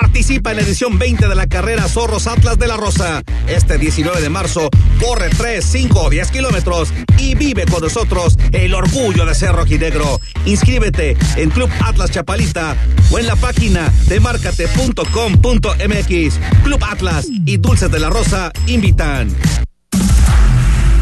Participa en la edición 20 de la carrera Zorros Atlas de la Rosa. Este 19 de marzo, corre 3, 5 o 10 kilómetros y vive con nosotros el orgullo de ser rojinegro. Inscríbete en Club Atlas Chapalita o en la página de marcate.com.mx. Club Atlas y Dulces de la Rosa invitan.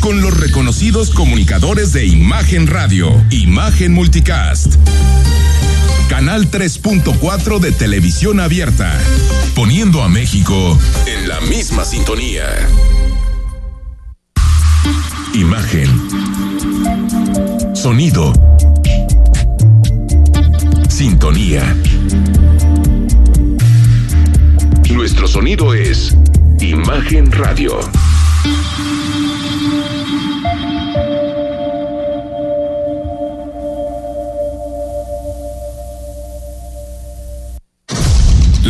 Con los reconocidos comunicadores de Imagen Radio, Imagen Multicast. Canal 3.4 de televisión abierta, poniendo a México en la misma sintonía. Imagen. Sonido. Sintonía. Nuestro sonido es Imagen Radio.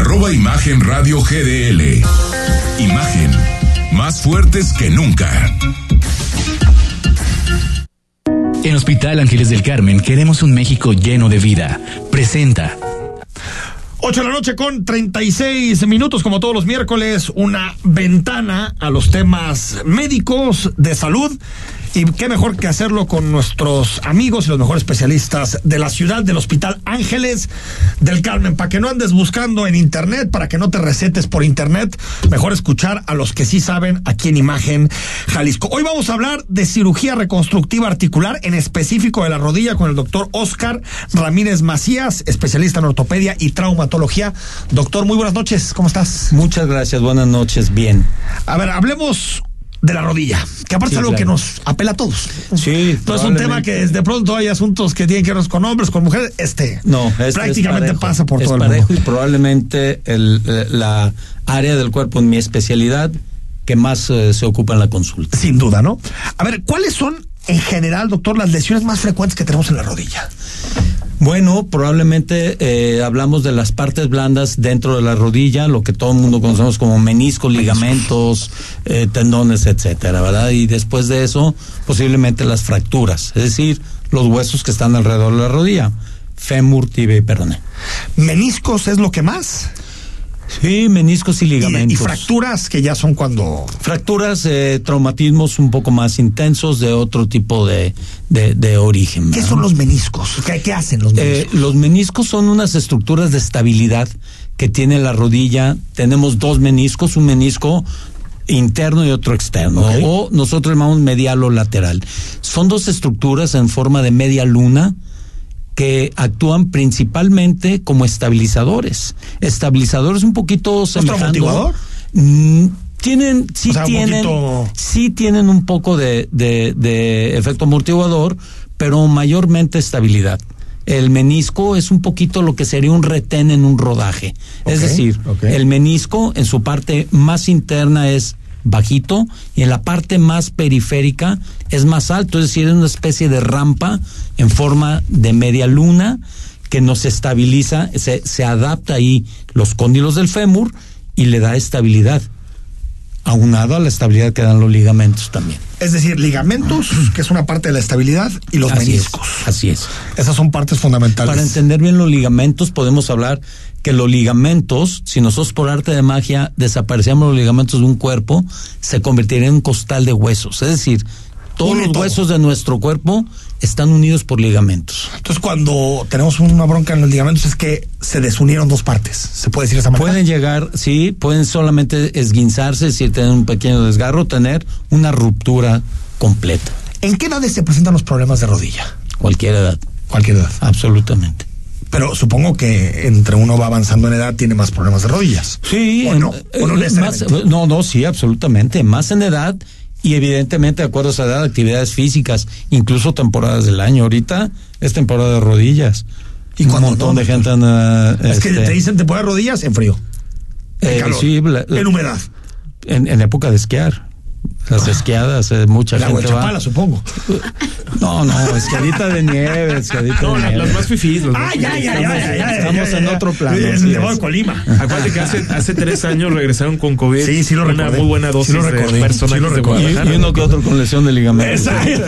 Arroba Imagen Radio GDL. Imagen. Más fuertes que nunca. En Hospital Ángeles del Carmen queremos un México lleno de vida. Presenta. 8 de la noche con 36 minutos, como todos los miércoles, una ventana a los temas médicos de salud y qué mejor que hacerlo con nuestros amigos y los mejores especialistas de la ciudad del Hospital Ángeles del Carmen. Para que no andes buscando en internet, para que no te recetes por internet, mejor escuchar a los que sí saben aquí en Imagen Jalisco. Hoy vamos a hablar de cirugía reconstructiva articular, en específico de la rodilla, con el doctor Oscar Ramírez Macías, especialista en ortopedia y traumatología. Doctor, muy buenas noches, ¿cómo estás? Muchas gracias, buenas noches, bien. A ver, hablemos de la rodilla, que aparte Sí, es algo claro. que nos apela a todos. Sí, No es un tema que de pronto hay asuntos que tienen que ver con hombres, con mujeres, este No, este prácticamente es parejo. pasa por es todo el mundo. y probablemente el, eh, la área del cuerpo en mi especialidad que más eh, se ocupa en la consulta. Sin duda, ¿no? A ver, ¿cuáles son en general, doctor, las lesiones más frecuentes que tenemos en la rodilla? Bueno, probablemente eh, hablamos de las partes blandas dentro de la rodilla, lo que todo el mundo conocemos como meniscos, ligamentos, eh, tendones, etcétera, ¿verdad? Y después de eso, posiblemente las fracturas, es decir, los huesos que están alrededor de la rodilla, fémur, tibia y peroné. ¿Meniscos es lo que más? Sí, meniscos y ligamentos. y fracturas que ya son cuando Fracturas, eh, traumatismos un poco más intensos de otro tipo de, de, de origen. ¿Qué son los meniscos? ¿Qué, qué hacen los Eh, meniscos? los meniscos son unas estructuras de estabilidad que tiene la rodilla. Tenemos dos meniscos, un menisco interno y otro externo, o nosotros llamamos medial o lateral. Son dos estructuras en forma de media luna que actúan principalmente como estabilizadores. Estabilizadores un poquito semejando. amortiguador? Mm, tienen, sí O sea, un tienen, poquito- sí tienen un poco de, de- de efecto amortiguador, pero mayormente estabilidad. El menisco es un poquito lo que sería un retén en un rodaje. es decir, el menisco en su parte más interna es bajito y en la parte más periférica es más alto, es decir, es una especie de rampa en forma de media luna que nos estabiliza, se, se adapta ahí los cóndilos del fémur y le da estabilidad, aunado a la estabilidad que dan los ligamentos también. Es decir, ligamentos, que es una parte de la estabilidad, y los Así es, meniscos. así es. Esas son partes fundamentales. Para entender bien los ligamentos, podemos hablar que los ligamentos, si nosotros por arte de magia desapareciéramos los ligamentos de un cuerpo, se convertiría en un costal de huesos. Es decir, Todos Une los todo. huesos de nuestro cuerpo están unidos por ligamentos. Entonces, cuando tenemos una bronca en los ligamentos es que se desunieron dos partes. ¿Se puede decir de esa manera? Pueden llegar, sí, pueden solamente esguinzarse, es decir, tener un pequeño desgarro, tener una ruptura completa. ¿En qué edades se presentan los problemas de rodilla? Cualquier edad. Cualquier edad. Absolutamente. Pero supongo que entre uno va avanzando en edad tiene más problemas de rodillas. Sí, ¿O no? ¿O no eh, más- no, no, sí, absolutamente. Más en edad y evidentemente de acuerdo a esa edad, actividades físicas, incluso temporadas del año. Ahorita es temporada de rodillas. ¿Y un montón no? de gente anda, Es que este, te dicen temporada de rodillas en frío. eh, en calor, sí, la- en humedad. en, en época de esquiar. Las esquiadas, eh, mucha La gente va. Chapala, supongo. No, no, esquiadita de nieve, esquiadita No, de la- nieve. las más fifís. las Ah, más ya, fifís. ya, Estamos- ya, ya, estamos ya, en ya. otro plano. Nevado de Colima. Acuérdate que hace, hace tres años regresaron con COVID. Sí, sí lo Una recordé. muy buena Sí dosis lo recordé, de personajes sí lo de recordé. Guadalajara. Y uno que otro con lesión de ligamento. Exacto.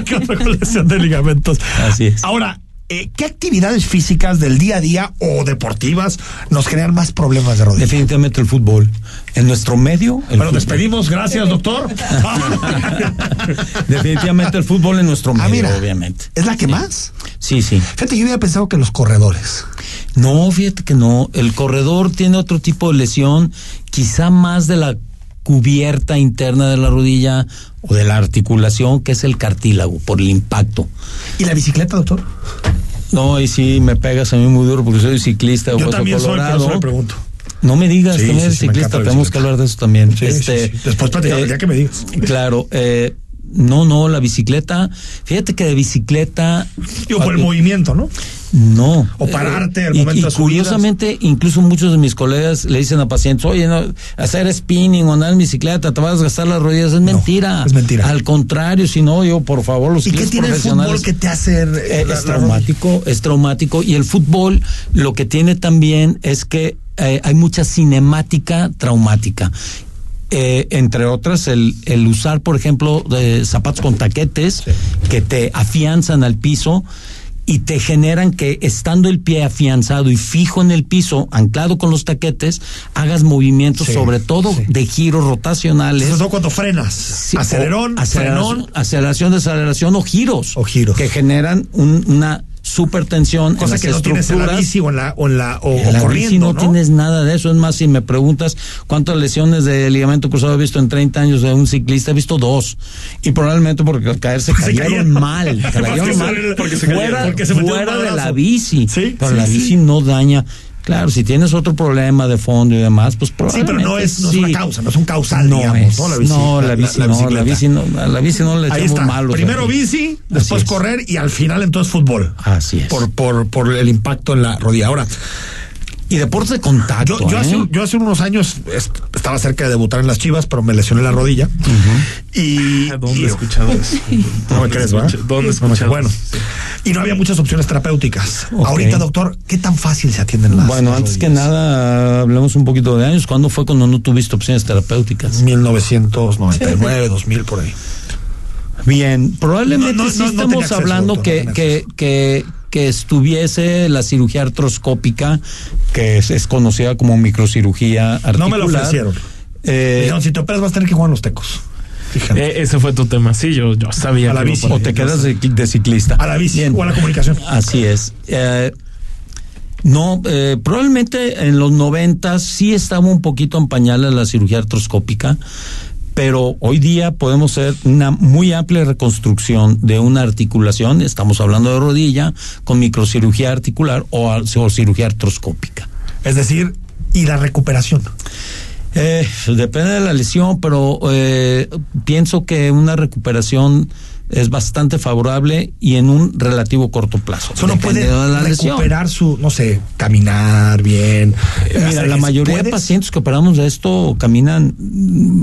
Que otra colección de ligamentos. Así es. Ahora, eh, ¿qué actividades físicas del día a día o deportivas nos generan más problemas de rodilla? Definitivamente el fútbol. En nuestro medio, el Bueno, fútbol. despedimos. Gracias, doctor. Definitivamente el fútbol en nuestro medio, Ah, mira. obviamente. ¿Es la que más? Sí, sí. Fíjate, yo había pensado que los corredores. No, fíjate que no. El corredor tiene otro tipo de lesión, quizá más de la cubierta interna de la rodilla o de la articulación, que es el cartílago, por el impacto. ¿Y la bicicleta, doctor? No, y sí me pegas a mí muy duro porque soy ciclista. Yo también soy, por colorado. eso le pregunto. No me digas, Sí, también sí, eres sí, me ciclista, tenemos que hablar de eso también. Este. Después platicamos, eh, ya que me digas. Claro, eh, no, no, la bicicleta, fíjate que de bicicleta... Digo, por el movimiento, ¿no? No. O pararte al momento y curiosamente, incluso muchos de mis colegas le dicen a pacientes, oye, no, hacer spinning o andar en bicicleta, te vas a desgastar las rodillas, es mentira. es mentira. Al contrario, si no, yo, por favor, los ¿Y qué tiene el fútbol que te hace... Eh, la- es la- traumático, es traumático. Y el fútbol lo que tiene también es que eh, hay mucha cinemática traumática. Eh, entre otras, el, el usar, por ejemplo, de zapatos con taquetes que te afianzan al piso y te generan que estando el pie afianzado y fijo en el piso, anclado con los taquetes, hagas movimientos, Sí, sobre todo sí. de giros rotacionales. Sobre todo cuando frenas. Sí, Acelerón, aceleración, frenón. aceleración, desaceleración o giros. O giros. Que generan un- una supertensión en Cosa las que no tienes en la estructuras. bici o en la, o en la, o, En o la corriendo, bici no, ¿no? tienes nada de eso. Es más, si me preguntas cuántas lesiones de ligamento cruzado he visto en 30 años de un ciclista, he visto dos. Y probablemente porque al caer se cayeron cayeron. mal. Cayeron mal. porque se fuera cayeron, porque se metió un fuera de la bici. Sí, pero sí, la sí. bici no daña. Claro, si tienes otro problema de fondo y demás, pues Sí, pero probablemente no es, no es una causa, no es un causal, No digamos, es, ¿no? La bici, no, la bici, no, la bici no, la bici no le Ahí echamos está. malos. Primero aquí. bici, después correr y al final entonces fútbol. Así es. Por, por, por el impacto en la rodilla. Ahora, y deportes de contacto. yo, yo, ¿eh? hace, yo hace unos años est- estaba cerca de debutar en las chivas, pero me lesioné la rodilla. Y. ¿Dónde y- he escuchado eso? No me crees, ¿verdad? ¿Dónde No me? Bueno, y no había muchas opciones terapéuticas. Ahorita, doctor, ¿qué tan fácil se atienden las Bueno, antes que nada, hablemos un poquito de años. ¿Cuándo fue cuando no tuviste opciones terapéuticas? 1999, 2000, por ahí. Bien, probablemente No, no, sí estamos hablando que, que estuviese la cirugía artroscópica, que es, es conocida como microcirugía articular. No me lo ofrecieron. Eh, Dijeron, si te operas vas a tener que jugar en los tecos. Fíjate. Eh, ese fue tu tema. Sí, yo, yo sabía A la bici. o te quedas de, de ciclista. a la bici Bien. o a la comunicación. Así es. Eh, no, eh, probablemente en los noventas sí estaba un poquito en pañales la cirugía artroscópica, pero hoy día podemos hacer una muy amplia reconstrucción de una articulación, estamos hablando de rodilla, con microcirugía articular o, cirugía artroscópica. Es decir, y la recuperación. Eh, depende de la lesión, pero eh, pienso que una recuperación es bastante favorable y en un relativo corto plazo. Solo puede lesión. recuperar su, no sé, caminar bien. Eh, Mira, la mayoría de pacientes que operamos de esto caminan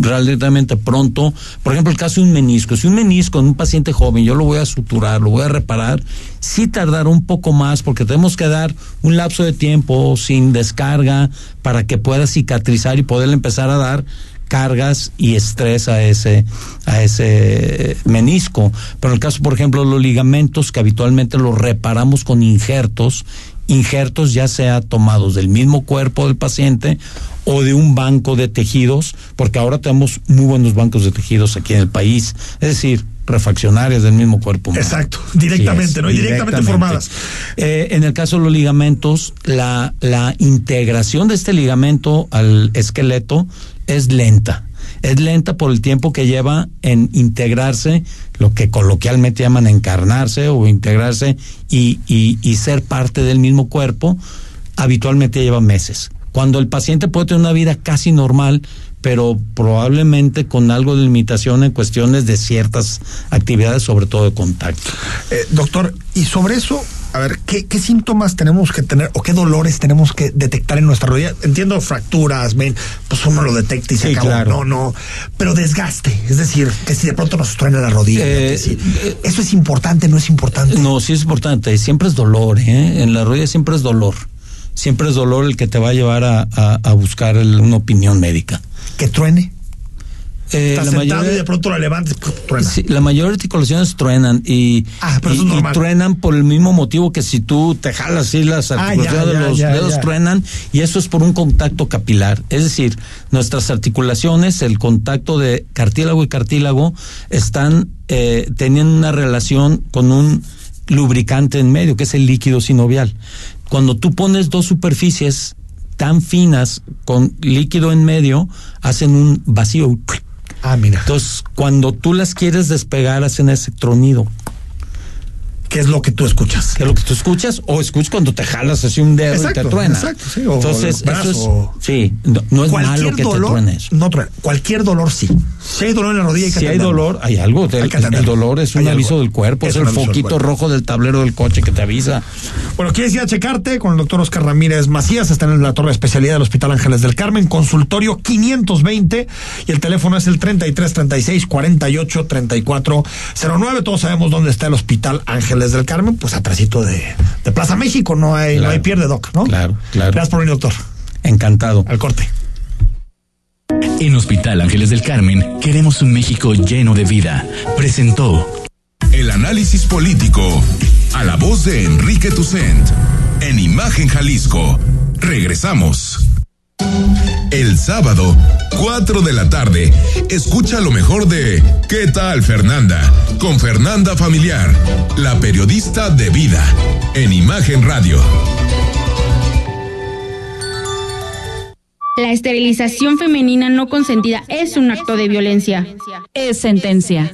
relativamente pronto. Por ejemplo, el caso de un menisco. Si un menisco en un paciente joven, yo lo voy a suturar, lo voy a reparar, sí tardará un poco más porque tenemos que dar un lapso de tiempo sin descarga para que pueda cicatrizar y poderle empezar a dar cargas y estrés a ese a ese menisco pero en el caso por ejemplo de los ligamentos que habitualmente los reparamos con injertos injertos ya sea tomados del mismo cuerpo del paciente o de un banco de tejidos porque ahora tenemos muy buenos bancos de tejidos aquí en el país es decir refaccionarias del mismo cuerpo humano. Exacto, directamente, es, ¿no? Y directamente formadas. Eh, en el caso de los ligamentos, la, la integración de este ligamento al esqueleto es lenta. Es lenta por el tiempo que lleva en integrarse, lo que coloquialmente llaman encarnarse o integrarse y, y, y ser parte del mismo cuerpo, habitualmente lleva meses. Cuando el paciente puede tener una vida casi normal, pero probablemente con algo de limitación en cuestiones de ciertas actividades, sobre todo de contacto. Eh, doctor, y sobre eso, a ver, ¿qué, ¿qué, síntomas tenemos que tener o qué dolores tenemos que detectar en nuestra rodilla? Entiendo fracturas, ven, pues uno lo detecta y se Sí, acabó. claro. No, no. Pero desgaste, es decir, que si de pronto nos truena la rodilla. Eh, si- eso es importante, no es importante. No, sí es importante. Siempre es dolor, ¿eh? En la rodilla siempre es dolor. Siempre es dolor el que te va a llevar a, a- a buscar el- una opinión médica. ¿Que truene? Eh, Estás la mayoría- y de pronto la levantes, truena. Sí, la mayoría de articulaciones truenan y, Ah, pero y- eso es y normal. truenan por el mismo motivo que si tú te jalas así las Ah, articulaciones ya, de los ya, dedos truenan y eso es por un contacto capilar. Es decir, nuestras articulaciones, el contacto de cartílago y cartílago están eh, teniendo una relación con un lubricante en medio, que es el líquido sinovial. Cuando tú pones dos superficies tan finas con líquido en medio, hacen un vacío. Ah, mira. Entonces, cuando tú las quieres despegar, hacen ese tronido. ¿Qué es lo que tú escuchas? ¿Qué es lo que tú escuchas? O escuchas cuando te jalas así un dedo y Exacto, te truena. exacto, sí, o Entonces, brazo. eso es, sí, no, no es malo que te truene eso. No truena. Cualquier dolor sí. Si hay dolor en la rodilla, hay que Si hay dolor, hay algo. El, Hay dolor es un aviso del cuerpo, es, el foquito rojo del tablero del coche que te avisa. Bueno, quieres ir a checarte con el doctor Oscar Ramírez Macías, está en la torre de especialidad del Hospital Ángeles del Carmen, consultorio 520 y el teléfono es el 33 36 48 34 09. Todos sabemos dónde está el Hospital Ángeles del Carmen, pues atrásito de, de Plaza México, no hay, no hay pierde, doc, ¿no? Claro, claro. Gracias por venir, doctor. Encantado. Al corte. En Hospital Ángeles del Carmen queremos un México lleno de vida. Presentó El análisis político a la voz de Enrique Tucent en Imagen Jalisco. Regresamos. El sábado, 4 de la tarde, escucha lo mejor de ¿Qué tal Fernanda? Con Fernanda Familiar, la periodista de vida, en Imagen Radio. La esterilización femenina no consentida es un acto de violencia. Es sentencia.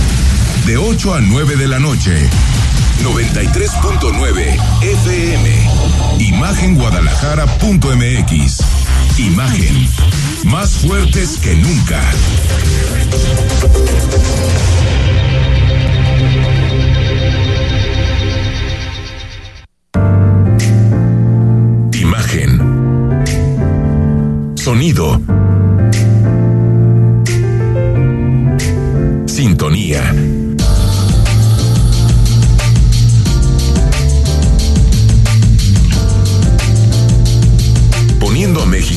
De 8 a 9 de la noche. 93.9 FM. Imagenguadalajara.mx. Imagen. Más fuertes que nunca. Imagen. Sonido. Sintonía.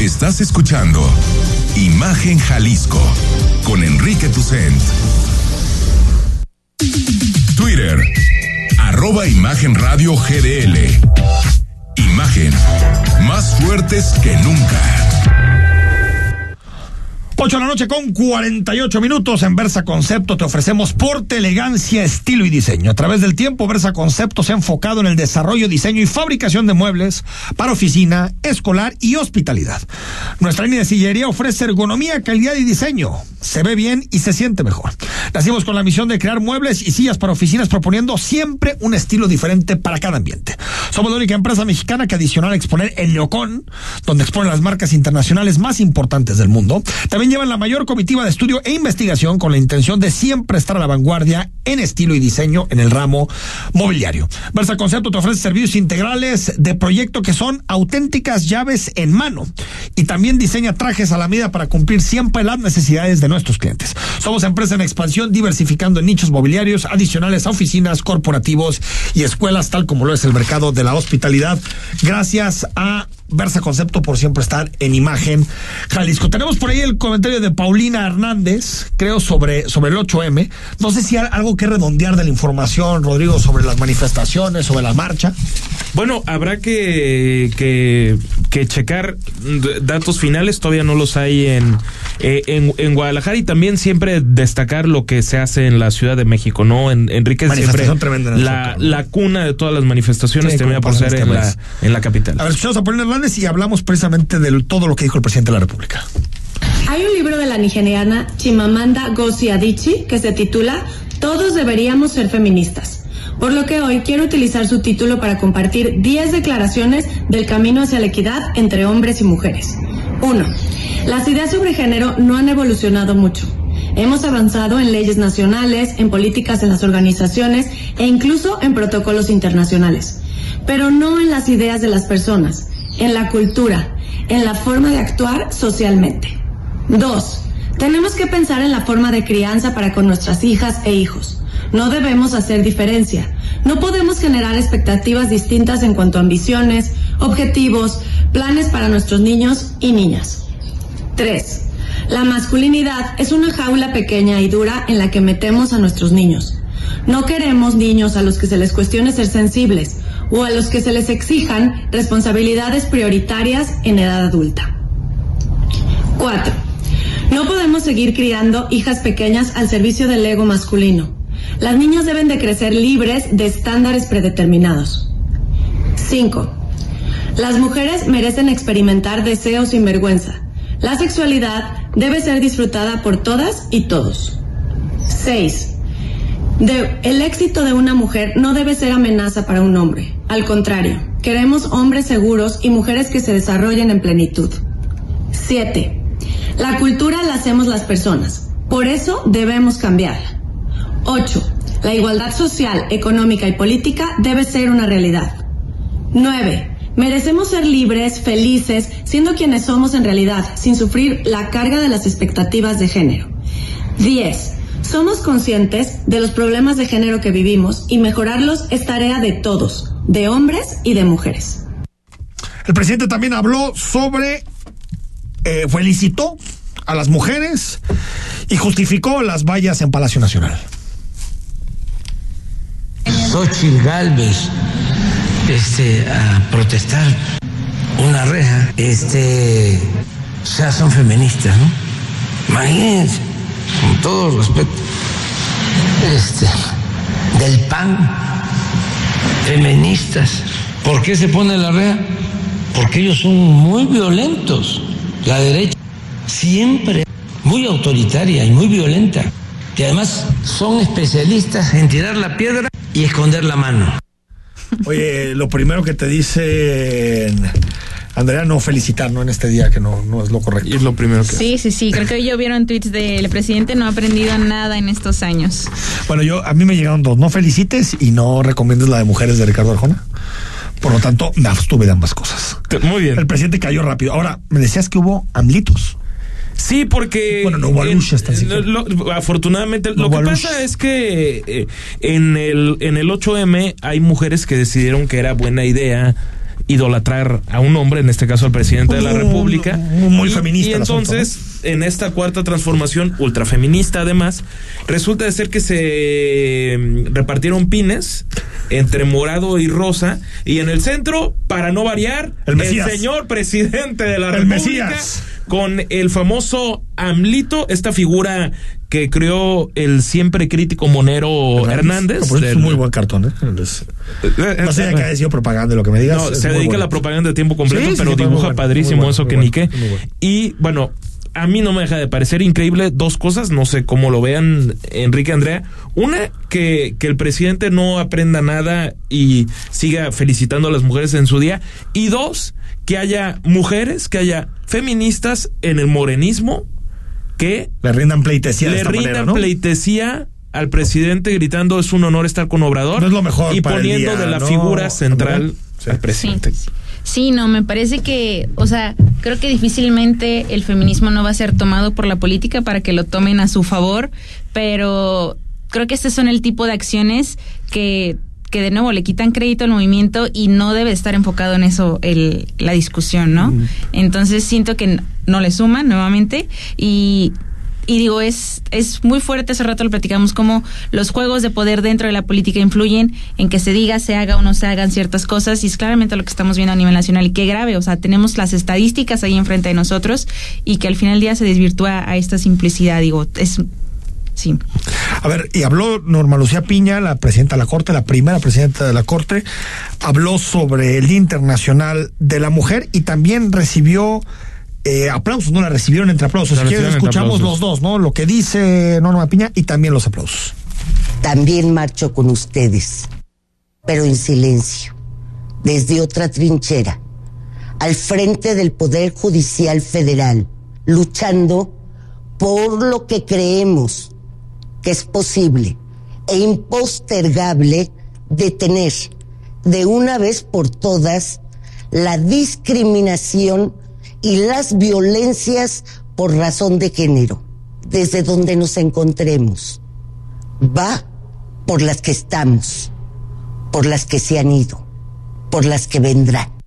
Estás escuchando Imagen Jalisco con Enrique Tucent. Twitter, arroba Imagen Radio GDL. Imagen, más fuertes que nunca. 8 de la noche con 48 minutos en Versa Concepto te ofrecemos porte, elegancia, estilo y diseño. A través del tiempo, Versa Concepto se ha enfocado en el desarrollo, diseño y fabricación de muebles para oficina, escolar y hospitalidad. Nuestra línea de sillería ofrece ergonomía, calidad y diseño. Se ve bien y se siente mejor. Nacimos con la misión de crear muebles y sillas para oficinas proponiendo siempre un estilo diferente para cada ambiente. Somos la única empresa mexicana que adicional a exponer en Leocón, donde expone las marcas internacionales más importantes del mundo, también llevan la mayor comitiva de estudio e investigación con la intención de siempre estar a la vanguardia en estilo y diseño en el ramo mobiliario. Versa Concepto te ofrece servicios integrales de proyecto que son auténticas llaves en mano y también diseña trajes a la medida para cumplir siempre las necesidades de nuestros clientes. Somos empresa en expansión diversificando en nichos mobiliarios adicionales a oficinas, corporativos y escuelas tal como lo es el mercado de la hospitalidad. Gracias a Versa Concepto por siempre estar en imagen Jalisco. Tenemos por ahí el comentario de Paulina Hernández, creo, sobre, sobre el 8M. No sé si hay algo que redondear de la información, Rodrigo, sobre las manifestaciones, sobre la marcha. Bueno, habrá que, que, que checar datos finales, todavía no los hay en, eh, en, en, Guadalajara y también siempre destacar lo que se hace en la Ciudad de México, ¿no? En, Enrique siempre la, la cuna de todas las manifestaciones sí, termina por ser este en, la, en la capital. A ver, escuchamos a Paulina Hernández y hablamos precisamente de todo lo que dijo el presidente de la República. Hay un libro de la nigeriana Chimamanda Ngozi Adichie que se titula Todos deberíamos ser feministas. Por lo que hoy quiero utilizar su título para compartir 10 declaraciones del camino hacia la equidad entre hombres y mujeres. 1. Las ideas sobre género no han evolucionado mucho. Hemos avanzado en leyes nacionales, en políticas en las organizaciones e incluso en protocolos internacionales, pero no en las ideas de las personas en la cultura, en la forma de actuar socialmente. Dos, tenemos que pensar en la forma de crianza para con nuestras hijas e hijos. No debemos hacer diferencia. No podemos generar expectativas distintas en cuanto a ambiciones, objetivos, planes para nuestros niños y niñas. Tres, la masculinidad es una jaula pequeña y dura en la que metemos a nuestros niños. No queremos niños a los que se les cuestione ser sensibles o a los que se les exijan responsabilidades prioritarias en edad adulta. 4. No podemos seguir criando hijas pequeñas al servicio del ego masculino. Las niñas deben de crecer libres de estándares predeterminados. 5. Las mujeres merecen experimentar deseos sin vergüenza. La sexualidad debe ser disfrutada por todas y todos. 6. De, el éxito de una mujer no debe ser amenaza para un hombre. Al contrario, queremos hombres seguros y mujeres que se desarrollen en plenitud. 7. La cultura la hacemos las personas. Por eso debemos cambiarla. 8. La igualdad social, económica y política debe ser una realidad. 9. Merecemos ser libres, felices, siendo quienes somos en realidad, sin sufrir la carga de las expectativas de género. 10. Somos conscientes de los problemas de género que vivimos y mejorarlos es tarea de todos, de hombres y de mujeres. El presidente también habló sobre, eh, felicitó a las mujeres y justificó las vallas en Palacio Nacional. Xochitl Galvez este, a protestar una reja, este, sea, son feministas, ¿no? Imagínense con todo respeto, este, del PAN, feministas. ¿Por qué se pone la rea? Porque ellos son muy violentos. La derecha siempre muy autoritaria y muy violenta. Y además son especialistas en tirar la piedra y esconder la mano. Oye, lo primero que te dicen Andrea, no felicitar, ¿no? En este día, que no, no es lo correcto. Y es lo primero que. Sí, sí, sí. Creo que yo vieron tweets del presidente, no ha aprendido nada en estos años. Bueno, yo, a mí me llegaron dos. No felicites y no recomiendes la de mujeres de Ricardo Arjona. Por lo tanto, me abstuve de ambas cosas. Muy bien. El presidente cayó rápido. Ahora, me decías que hubo amlitos. Sí, porque. Bueno, no hubo luchas Afortunadamente, no lo que pasa es que eh, en, el, en el 8M hay mujeres que decidieron que era buena idea idolatrar a un hombre, en este caso al presidente de la República. Muy y, feminista. Y entonces, ¿no? En esta cuarta transformación, ultrafeminista además, resulta de ser que se repartieron pines entre morado y rosa, y en el centro, para no variar, el, el señor presidente de la el República. Mesías con el famoso AMLito, esta figura que creó el siempre crítico Monero Hernández. No, es un muy buen cartón, ¿eh? Es- No sé que haya sido propaganda, lo que me digas. No, se dedica a la propaganda de tiempo completo, Sí, pero sí, dibuja bueno, padrísimo bueno, eso que ni qué. Y bueno, a mí no me deja de parecer increíble dos cosas, no sé cómo lo vean Enrique Andrea. Una, que, que el presidente no aprenda nada y siga felicitando a las mujeres en su día. Y dos, que haya mujeres, que haya feministas en el morenismo que Le rindan pleitesía de le esta rindan manera, ¿no? pleitesía al presidente gritando es un honor estar con Obrador No es lo mejor y para el poniendo día, de la ¿no, figura central Sí. al presidente. Sí, no, me parece que, o sea, creo que difícilmente el feminismo no va a ser tomado por la política para que lo tomen a su favor, pero creo que este son el tipo de acciones que que de nuevo le quitan crédito al movimiento y no debe estar enfocado en eso el, la discusión, ¿no? Entonces siento que no le suman nuevamente y, y digo, es, es muy fuerte, hace rato lo platicamos, como los juegos de poder dentro de la política influyen en que se diga, se haga o no se hagan ciertas cosas y es claramente lo que estamos viendo a nivel nacional y qué grave, o sea, tenemos las estadísticas ahí enfrente de nosotros y que al final del día se desvirtúa a esta simplicidad, digo, es... Sí. A ver, y habló Norma Lucía Piña, la presidenta de la Corte, la primera presidenta de la Corte, habló sobre el Internacional de la Mujer y también recibió eh, aplausos, ¿no? La recibieron entre aplausos. La Si escuchamos aplausos. los dos, ¿no? Lo que dice Norma Piña y también los aplausos. También marcho con ustedes, pero en silencio, desde otra trinchera, al frente del Poder Judicial Federal, luchando por lo que creemos que es posible e impostergable detener de una vez por todas la discriminación y las violencias por razón de género, desde donde nos encontremos. Va por las que estamos, por las que se han ido, por las que vendrán.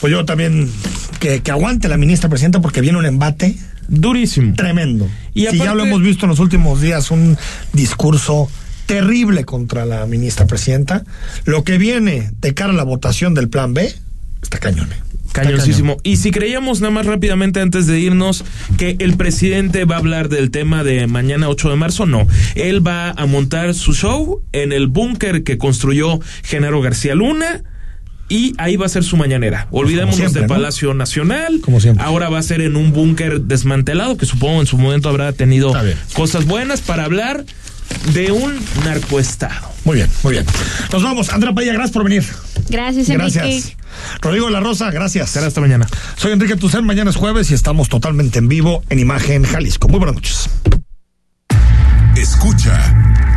Pues yo también que, que aguante la ministra presidenta porque viene un embate durísimo, tremendo. Y si ya lo hemos visto en los últimos días, un discurso terrible contra la ministra presidenta. Lo que viene de cara a la votación del plan B está cañón. ¿eh? Está Cañoncísimo. Y si creíamos nada más rápidamente antes de irnos que el presidente va a hablar del tema de mañana 8 de marzo, no. Él va a montar su show en el búnker que construyó Genaro García Luna. Y ahí va a ser su mañanera. Olvidémonos siempre, de ¿no? Palacio Nacional. Como siempre. Ahora va a ser en un búnker desmantelado, que supongo en su momento habrá tenido cosas buenas para hablar de un narcoestado. Muy bien, muy bien. Nos vamos. Andrea Padilla, gracias por venir. Gracias, Enrique. Gracias. Rodrigo la Rosa, gracias. Será hasta mañana. Soy Enrique Tucen, mañana es jueves y estamos totalmente en vivo en Imagen Jalisco. Muy buenas noches. Escucha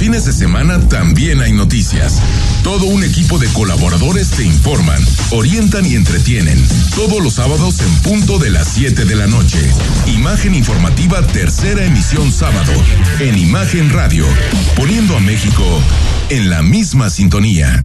Fines de semana también hay noticias. Todo un equipo de colaboradores te informan, orientan y entretienen. Todos los sábados en punto de las 7 de la noche. Imagen informativa tercera emisión sábado en Imagen Radio, poniendo a México en la misma sintonía.